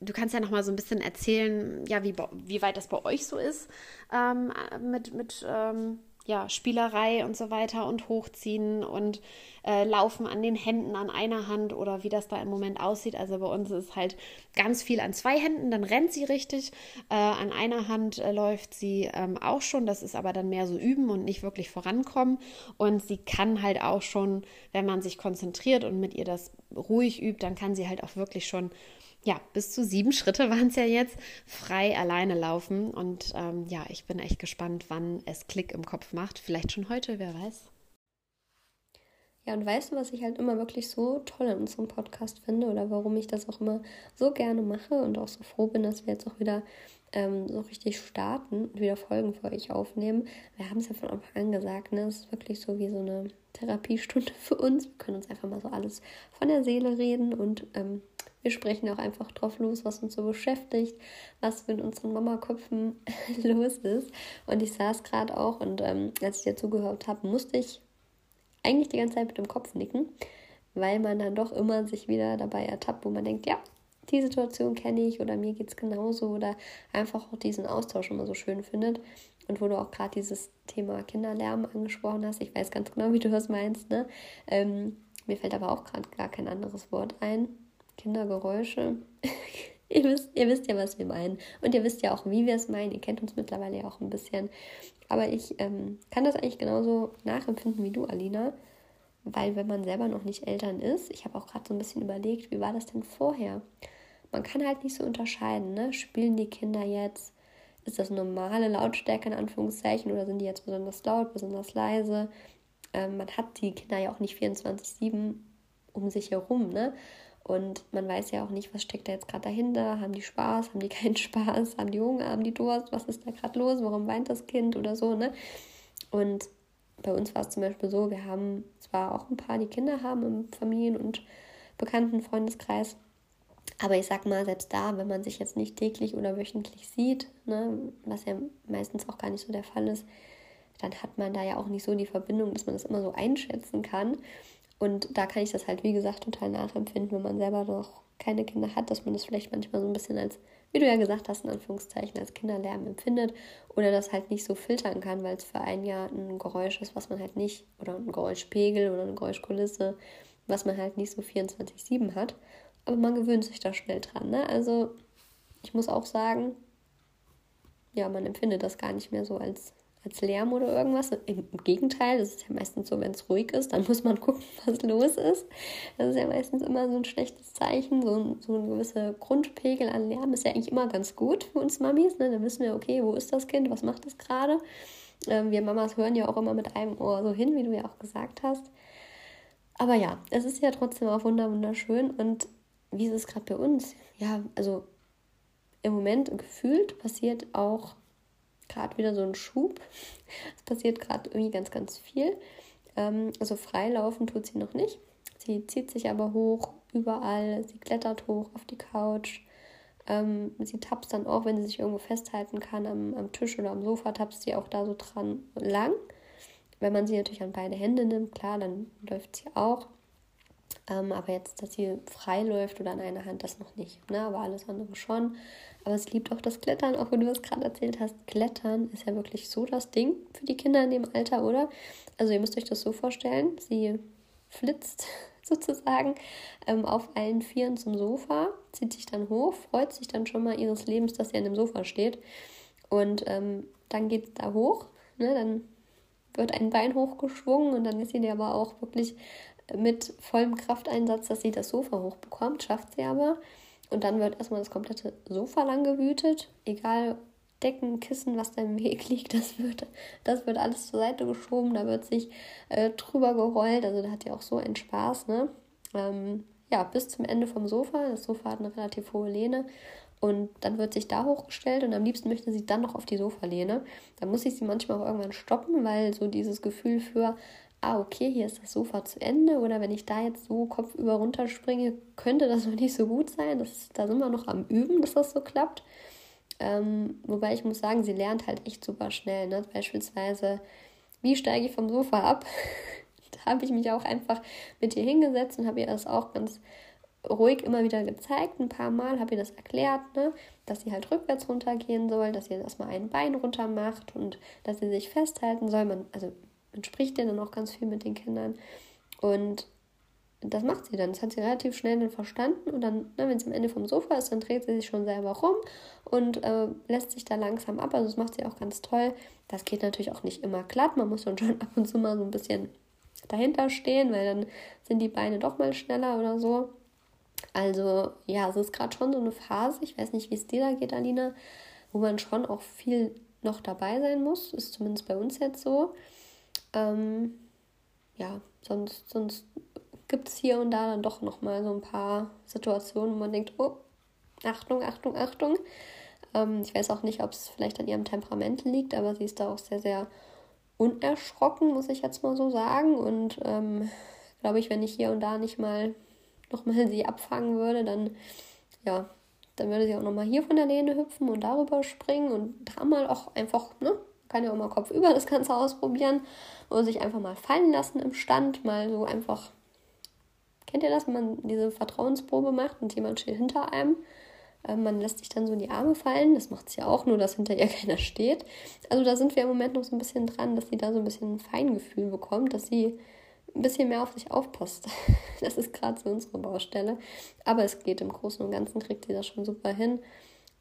du kannst ja noch mal so ein bisschen erzählen, ja, wie, wie weit das bei euch so ist ähm, mit, mit ähm, ja, Spielerei und so weiter und Hochziehen und äh, Laufen an den Händen an einer Hand oder wie das da im Moment aussieht. Also bei uns ist halt ganz viel an zwei Händen, dann rennt sie richtig. Äh, an einer Hand äh, läuft sie ähm, auch schon, das ist aber dann mehr so üben und nicht wirklich vorankommen. Und sie kann halt auch schon, wenn man sich konzentriert und mit ihr das ruhig übt, dann kann sie halt auch wirklich schon ja, bis zu sieben Schritte waren es ja jetzt, frei alleine laufen. Und ähm, ja, ich bin echt gespannt, wann es Klick im Kopf macht. Vielleicht schon heute, wer weiß. Ja, und weißt du, was ich halt immer wirklich so toll an unserem Podcast finde oder warum ich das auch immer so gerne mache und auch so froh bin, dass wir jetzt auch wieder ähm, so richtig starten und wieder Folgen für euch aufnehmen. Wir haben es ja von Anfang an gesagt, ne? Es ist wirklich so wie so eine Therapiestunde für uns. Wir können uns einfach mal so alles von der Seele reden und ähm, wir sprechen auch einfach drauf los, was uns so beschäftigt, was mit unseren Mama-Köpfen los ist. Und ich saß gerade auch und ähm, als ich dir zugehört habe, musste ich eigentlich die ganze Zeit mit dem Kopf nicken, weil man dann doch immer sich wieder dabei ertappt, wo man denkt, ja, die Situation kenne ich oder mir geht es genauso oder einfach auch diesen Austausch immer so schön findet. Und wo du auch gerade dieses Thema Kinderlärm angesprochen hast, ich weiß ganz genau, wie du das meinst, ne? Ähm, mir fällt aber auch gerade gar kein anderes Wort ein. Kindergeräusche. ihr, wisst, ihr wisst ja, was wir meinen. Und ihr wisst ja auch, wie wir es meinen. Ihr kennt uns mittlerweile ja auch ein bisschen. Aber ich ähm, kann das eigentlich genauso nachempfinden wie du, Alina. Weil wenn man selber noch nicht Eltern ist, ich habe auch gerade so ein bisschen überlegt, wie war das denn vorher? Man kann halt nicht so unterscheiden, ne? Spielen die Kinder jetzt? Ist das normale Lautstärke in Anführungszeichen oder sind die jetzt besonders laut, besonders leise? Ähm, man hat die Kinder ja auch nicht 24-7 um sich herum, ne? Und man weiß ja auch nicht, was steckt da jetzt gerade dahinter. Haben die Spaß, haben die keinen Spaß, haben die Hunger, haben die Durst, was ist da gerade los, warum weint das Kind oder so, ne? Und bei uns war es zum Beispiel so, wir haben zwar auch ein paar, die Kinder haben im Familien- und bekannten Freundeskreis, aber ich sag mal, selbst da, wenn man sich jetzt nicht täglich oder wöchentlich sieht, ne, was ja meistens auch gar nicht so der Fall ist, dann hat man da ja auch nicht so die Verbindung, dass man das immer so einschätzen kann. Und da kann ich das halt, wie gesagt, total nachempfinden, wenn man selber noch keine Kinder hat, dass man das vielleicht manchmal so ein bisschen als, wie du ja gesagt hast, in Anführungszeichen, als Kinderlärm empfindet oder das halt nicht so filtern kann, weil es für ein Jahr ein Geräusch ist, was man halt nicht, oder ein Geräuschpegel oder eine Geräuschkulisse, was man halt nicht so 24-7 hat. Aber man gewöhnt sich da schnell dran. Ne? Also ich muss auch sagen, ja, man empfindet das gar nicht mehr so als als Lärm oder irgendwas. Im Gegenteil, das ist ja meistens so, wenn es ruhig ist, dann muss man gucken, was los ist. Das ist ja meistens immer so ein schlechtes Zeichen. So ein, so ein gewisser Grundpegel an Lärm ist ja eigentlich immer ganz gut für uns Mamis. Ne? Dann wissen wir, okay, wo ist das Kind, was macht es gerade? Ähm, wir Mamas hören ja auch immer mit einem Ohr so hin, wie du ja auch gesagt hast. Aber ja, es ist ja trotzdem auch wunderschön. Und wie ist es gerade bei uns? Ja, also im Moment gefühlt passiert auch gerade wieder so ein Schub. Es passiert gerade irgendwie ganz, ganz viel. Ähm, also freilaufen tut sie noch nicht. Sie zieht sich aber hoch überall. Sie klettert hoch auf die Couch. Ähm, sie tapst dann auch, wenn sie sich irgendwo festhalten kann, am, am Tisch oder am Sofa, tapst sie auch da so dran lang. Wenn man sie natürlich an beide Hände nimmt, klar, dann läuft sie auch. Ähm, aber jetzt, dass sie frei läuft oder an einer Hand, das noch nicht. Ne? Aber alles andere schon. Aber es liebt auch das Klettern, auch wenn du es gerade erzählt hast. Klettern ist ja wirklich so das Ding für die Kinder in dem Alter, oder? Also ihr müsst euch das so vorstellen. Sie flitzt sozusagen ähm, auf allen Vieren zum Sofa, zieht sich dann hoch, freut sich dann schon mal ihres Lebens, dass sie an dem Sofa steht. Und ähm, dann geht es da hoch, ne? dann wird ein Bein hochgeschwungen und dann ist sie aber auch wirklich mit vollem Krafteinsatz, dass sie das Sofa hochbekommt, schafft sie aber. Und dann wird erstmal das komplette Sofa lang gewütet, egal Decken, Kissen, was da im Weg liegt, das wird, das wird alles zur Seite geschoben, da wird sich äh, drüber gerollt, also da hat ja auch so einen Spaß, ne? Ähm, ja, bis zum Ende vom Sofa. Das Sofa hat eine relativ hohe Lehne. Und dann wird sich da hochgestellt und am liebsten möchte sie dann noch auf die Sofalehne. Da muss ich sie manchmal auch irgendwann stoppen, weil so dieses Gefühl für, ah, okay, hier ist das Sofa zu Ende oder wenn ich da jetzt so kopfüber runterspringe, könnte das noch nicht so gut sein. Das, da sind wir noch am Üben, dass das so klappt. Ähm, wobei ich muss sagen, sie lernt halt echt super schnell. Ne? Beispielsweise, wie steige ich vom Sofa ab? da habe ich mich auch einfach mit ihr hingesetzt und habe ihr das auch ganz ruhig immer wieder gezeigt. Ein paar Mal habe ihr das erklärt, ne? dass sie halt rückwärts runtergehen soll, dass sie erstmal ein Bein runter macht und dass sie sich festhalten soll. Man, also man spricht ja dann auch ganz viel mit den Kindern. Und das macht sie dann. Das hat sie relativ schnell dann verstanden. Und dann, ne, wenn sie am Ende vom Sofa ist, dann dreht sie sich schon selber rum und äh, lässt sich da langsam ab. Also das macht sie auch ganz toll. Das geht natürlich auch nicht immer glatt. Man muss dann schon ab und zu mal so ein bisschen dahinter stehen, weil dann sind die Beine doch mal schneller oder so. Also ja, es ist gerade schon so eine Phase. Ich weiß nicht, wie es dir da geht, Alina, wo man schon auch viel noch dabei sein muss. Ist zumindest bei uns jetzt so. Ähm, ja, sonst, sonst gibt es hier und da dann doch noch mal so ein paar Situationen, wo man denkt, oh, Achtung, Achtung, Achtung. Ähm, ich weiß auch nicht, ob es vielleicht an ihrem Temperament liegt, aber sie ist da auch sehr, sehr unerschrocken, muss ich jetzt mal so sagen. Und ähm, glaube ich, wenn ich hier und da nicht mal nochmal sie abfangen würde, dann ja, dann würde sie auch nochmal hier von der Lehne hüpfen und darüber springen und da mal auch einfach, ne, kann ja auch mal Kopf über das Ganze ausprobieren oder sich einfach mal fallen lassen im Stand, mal so einfach Kennt ihr das, wenn man diese Vertrauensprobe macht und jemand steht hinter einem? Äh, man lässt sich dann so in die Arme fallen. Das macht sie auch, nur dass hinter ihr keiner steht. Also da sind wir im Moment noch so ein bisschen dran, dass sie da so ein bisschen ein Feingefühl bekommt, dass sie ein bisschen mehr auf sich aufpasst. Das ist gerade so unsere Baustelle. Aber es geht im Großen und Ganzen, kriegt sie das schon super hin.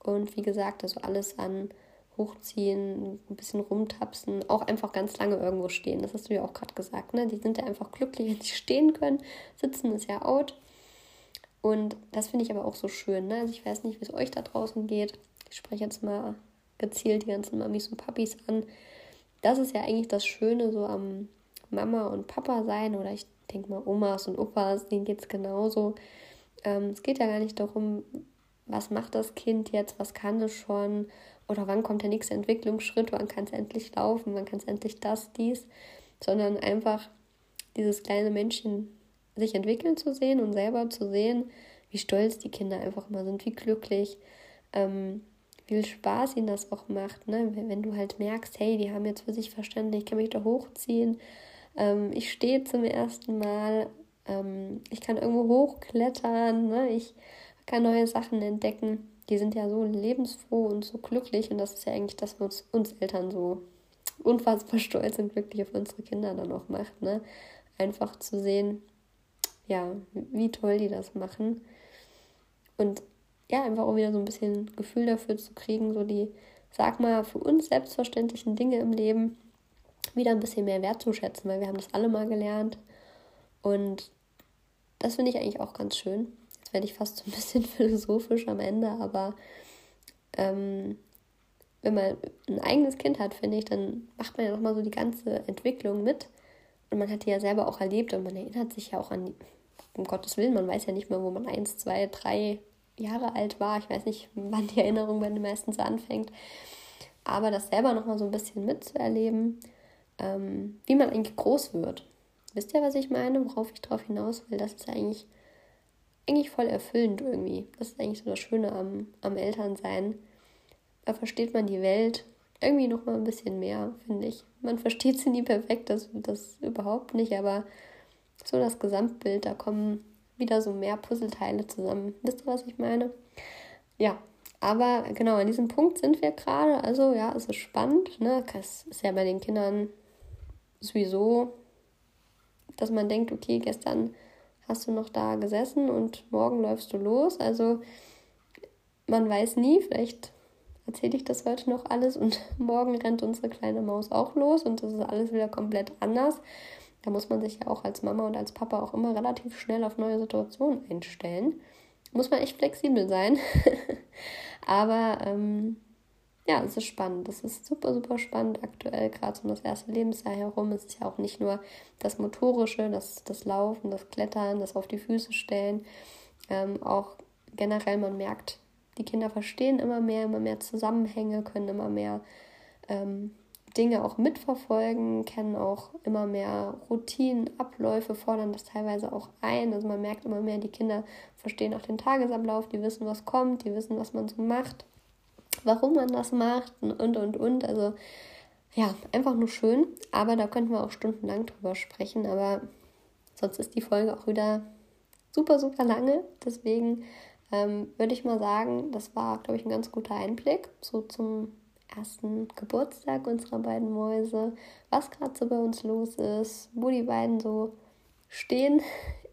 Und wie gesagt, also alles an hochziehen, ein bisschen rumtapsen, auch einfach ganz lange irgendwo stehen. Das hast du ja auch gerade gesagt. Ne? Die sind ja einfach glücklich, wenn sie stehen können. Sitzen ist ja out. Und das finde ich aber auch so schön. Ne? Also ich weiß nicht, wie es euch da draußen geht. Ich spreche jetzt mal gezielt die ganzen Mamis und Papis an. Das ist ja eigentlich das Schöne so am Mama und Papa sein oder ich denke mal Omas und Opas, denen geht es genauso. Ähm, es geht ja gar nicht darum, was macht das Kind jetzt, was kann es schon oder wann kommt der nächste Entwicklungsschritt, wann kann es endlich laufen, wann kann es endlich das, dies, sondern einfach dieses kleine Männchen sich entwickeln zu sehen und selber zu sehen, wie stolz die Kinder einfach immer sind, wie glücklich, ähm, wie viel Spaß ihnen das auch macht, ne? wenn, du halt merkst, hey, die haben jetzt für sich verstanden, ich kann mich da hochziehen, ähm, ich stehe zum ersten Mal, ähm, ich kann irgendwo hochklettern, ne? ich kann neue Sachen entdecken die sind ja so lebensfroh und so glücklich und das ist ja eigentlich das, was uns Eltern so unfassbar stolz und glücklich auf unsere Kinder dann auch macht, ne? Einfach zu sehen, ja, wie toll die das machen und ja, einfach auch wieder so ein bisschen Gefühl dafür zu kriegen, so die, sag mal, für uns selbstverständlichen Dinge im Leben wieder ein bisschen mehr wertzuschätzen, weil wir haben das alle mal gelernt und das finde ich eigentlich auch ganz schön. Jetzt werde ich fast so ein bisschen philosophisch am Ende, aber ähm, wenn man ein eigenes Kind hat, finde ich, dann macht man ja nochmal so die ganze Entwicklung mit. Und man hat die ja selber auch erlebt und man erinnert sich ja auch an, um Gottes Willen, man weiß ja nicht mehr, wo man eins, zwei, drei Jahre alt war. Ich weiß nicht, wann die Erinnerung bei den meisten so anfängt. Aber das selber nochmal so ein bisschen mitzuerleben, ähm, wie man eigentlich groß wird. Wisst ihr, was ich meine, worauf ich drauf hinaus will? Das ist eigentlich eigentlich voll erfüllend irgendwie. Das ist eigentlich so das Schöne am, am Elternsein. Da versteht man die Welt irgendwie noch mal ein bisschen mehr, finde ich. Man versteht sie nie perfekt, das, das überhaupt nicht, aber so das Gesamtbild, da kommen wieder so mehr Puzzleteile zusammen. Wisst ihr, was ich meine? Ja, aber genau, an diesem Punkt sind wir gerade. Also ja, es ist spannend. Ne? Das ist ja bei den Kindern sowieso, dass man denkt, okay, gestern hast du noch da gesessen und morgen läufst du los. Also man weiß nie, vielleicht erzähle ich das heute noch alles und morgen rennt unsere kleine Maus auch los und das ist alles wieder komplett anders. Da muss man sich ja auch als Mama und als Papa auch immer relativ schnell auf neue Situationen einstellen. Muss man echt flexibel sein. Aber ähm, ja, es ist spannend. Es ist super, super spannend aktuell, gerade um das erste Lebensjahr herum. Es ist ja auch nicht nur das Motorische, das, das Laufen, das Klettern, das auf die Füße stellen. Ähm, auch generell, man merkt, die Kinder verstehen immer mehr, immer mehr Zusammenhänge, können immer mehr ähm, Dinge auch mitverfolgen, kennen auch immer mehr Routinen, Abläufe, fordern das teilweise auch ein. Also man merkt immer mehr, die Kinder verstehen auch den Tagesablauf, die wissen, was kommt, die wissen, was man so macht, warum man das macht und und und. Also ja, einfach nur schön. Aber da könnten wir auch stundenlang drüber sprechen. Aber sonst ist die Folge auch wieder super, super lange. Deswegen ähm, würde ich mal sagen, das war, glaube ich, ein ganz guter Einblick so zum ersten Geburtstag unserer beiden Mäuse, was gerade so bei uns los ist, wo die beiden so stehen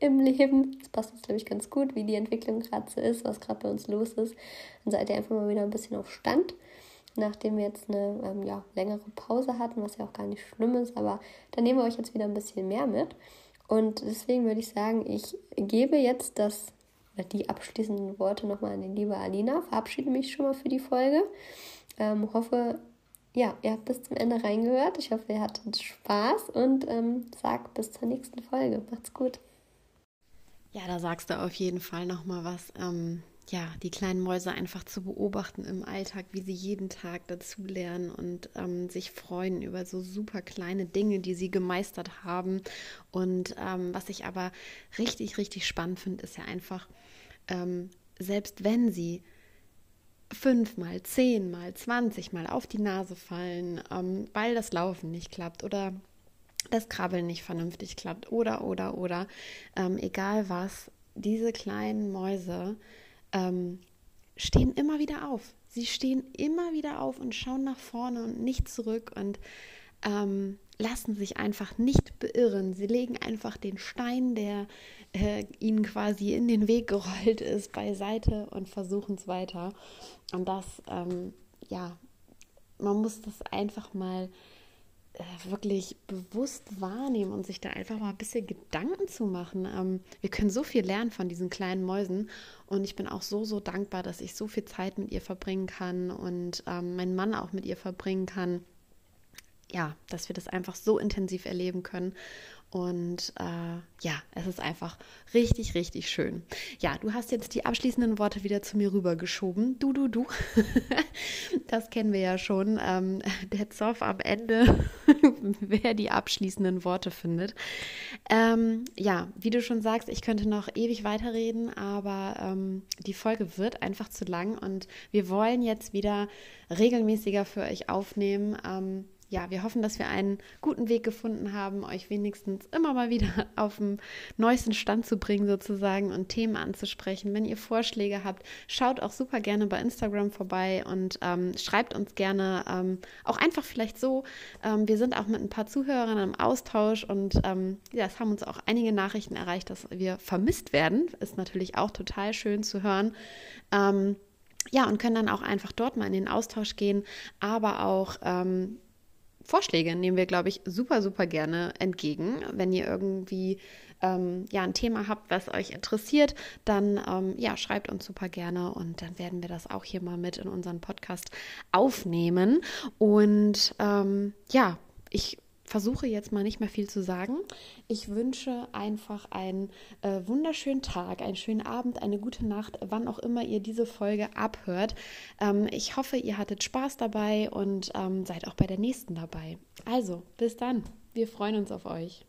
im Leben. Das passt jetzt, glaube ich, ganz gut, wie die Entwicklung gerade so ist, was gerade bei uns los ist. Dann seid ihr einfach mal wieder ein bisschen auf Stand, nachdem wir jetzt eine ähm, ja, längere Pause hatten, was ja auch gar nicht schlimm ist, aber dann nehmen wir euch jetzt wieder ein bisschen mehr mit. Und deswegen würde ich sagen, ich gebe jetzt das die abschließenden Worte nochmal an die liebe Alina. Verabschiede mich schon mal für die Folge. Ähm, hoffe, ja, ihr habt bis zum Ende reingehört. Ich hoffe, ihr hattet Spaß und ähm, sag bis zur nächsten Folge. Macht's gut. Ja, da sagst du auf jeden Fall nochmal was. Ähm, ja, die kleinen Mäuse einfach zu beobachten im Alltag, wie sie jeden Tag dazulernen und ähm, sich freuen über so super kleine Dinge, die sie gemeistert haben. Und ähm, was ich aber richtig, richtig spannend finde, ist ja einfach, ähm, selbst wenn sie fünfmal, zehnmal, zwanzigmal auf die Nase fallen, ähm, weil das Laufen nicht klappt oder das Krabbeln nicht vernünftig klappt oder, oder, oder, ähm, egal was, diese kleinen Mäuse ähm, stehen immer wieder auf. Sie stehen immer wieder auf und schauen nach vorne und nicht zurück und ähm, lassen sich einfach nicht beirren. Sie legen einfach den Stein, der äh, ihnen quasi in den Weg gerollt ist, beiseite und versuchen es weiter. Und das, ähm, ja, man muss das einfach mal äh, wirklich bewusst wahrnehmen und sich da einfach mal ein bisschen Gedanken zu machen. Ähm, wir können so viel lernen von diesen kleinen Mäusen und ich bin auch so, so dankbar, dass ich so viel Zeit mit ihr verbringen kann und ähm, mein Mann auch mit ihr verbringen kann ja, dass wir das einfach so intensiv erleben können. Und äh, ja, es ist einfach richtig, richtig schön. Ja, du hast jetzt die abschließenden Worte wieder zu mir rübergeschoben. Du, du, du. das kennen wir ja schon. Ähm, der Zoff am Ende, wer die abschließenden Worte findet. Ähm, ja, wie du schon sagst, ich könnte noch ewig weiterreden, aber ähm, die Folge wird einfach zu lang und wir wollen jetzt wieder regelmäßiger für euch aufnehmen ähm, ja, wir hoffen, dass wir einen guten Weg gefunden haben, euch wenigstens immer mal wieder auf den neuesten Stand zu bringen, sozusagen, und Themen anzusprechen. Wenn ihr Vorschläge habt, schaut auch super gerne bei Instagram vorbei und ähm, schreibt uns gerne ähm, auch einfach vielleicht so. Ähm, wir sind auch mit ein paar Zuhörern im Austausch und ähm, ja, es haben uns auch einige Nachrichten erreicht, dass wir vermisst werden. Ist natürlich auch total schön zu hören ähm, ja, und können dann auch einfach dort mal in den Austausch gehen, aber auch ähm, Vorschläge nehmen wir, glaube ich, super, super gerne entgegen. Wenn ihr irgendwie ähm, ja, ein Thema habt, was euch interessiert, dann ähm, ja, schreibt uns super gerne und dann werden wir das auch hier mal mit in unseren Podcast aufnehmen. Und ähm, ja, ich versuche jetzt mal nicht mehr viel zu sagen. Ich wünsche einfach einen äh, wunderschönen Tag, einen schönen Abend, eine gute Nacht, wann auch immer ihr diese Folge abhört. Ähm, ich hoffe, ihr hattet Spaß dabei und ähm, seid auch bei der nächsten dabei. Also, bis dann. Wir freuen uns auf euch.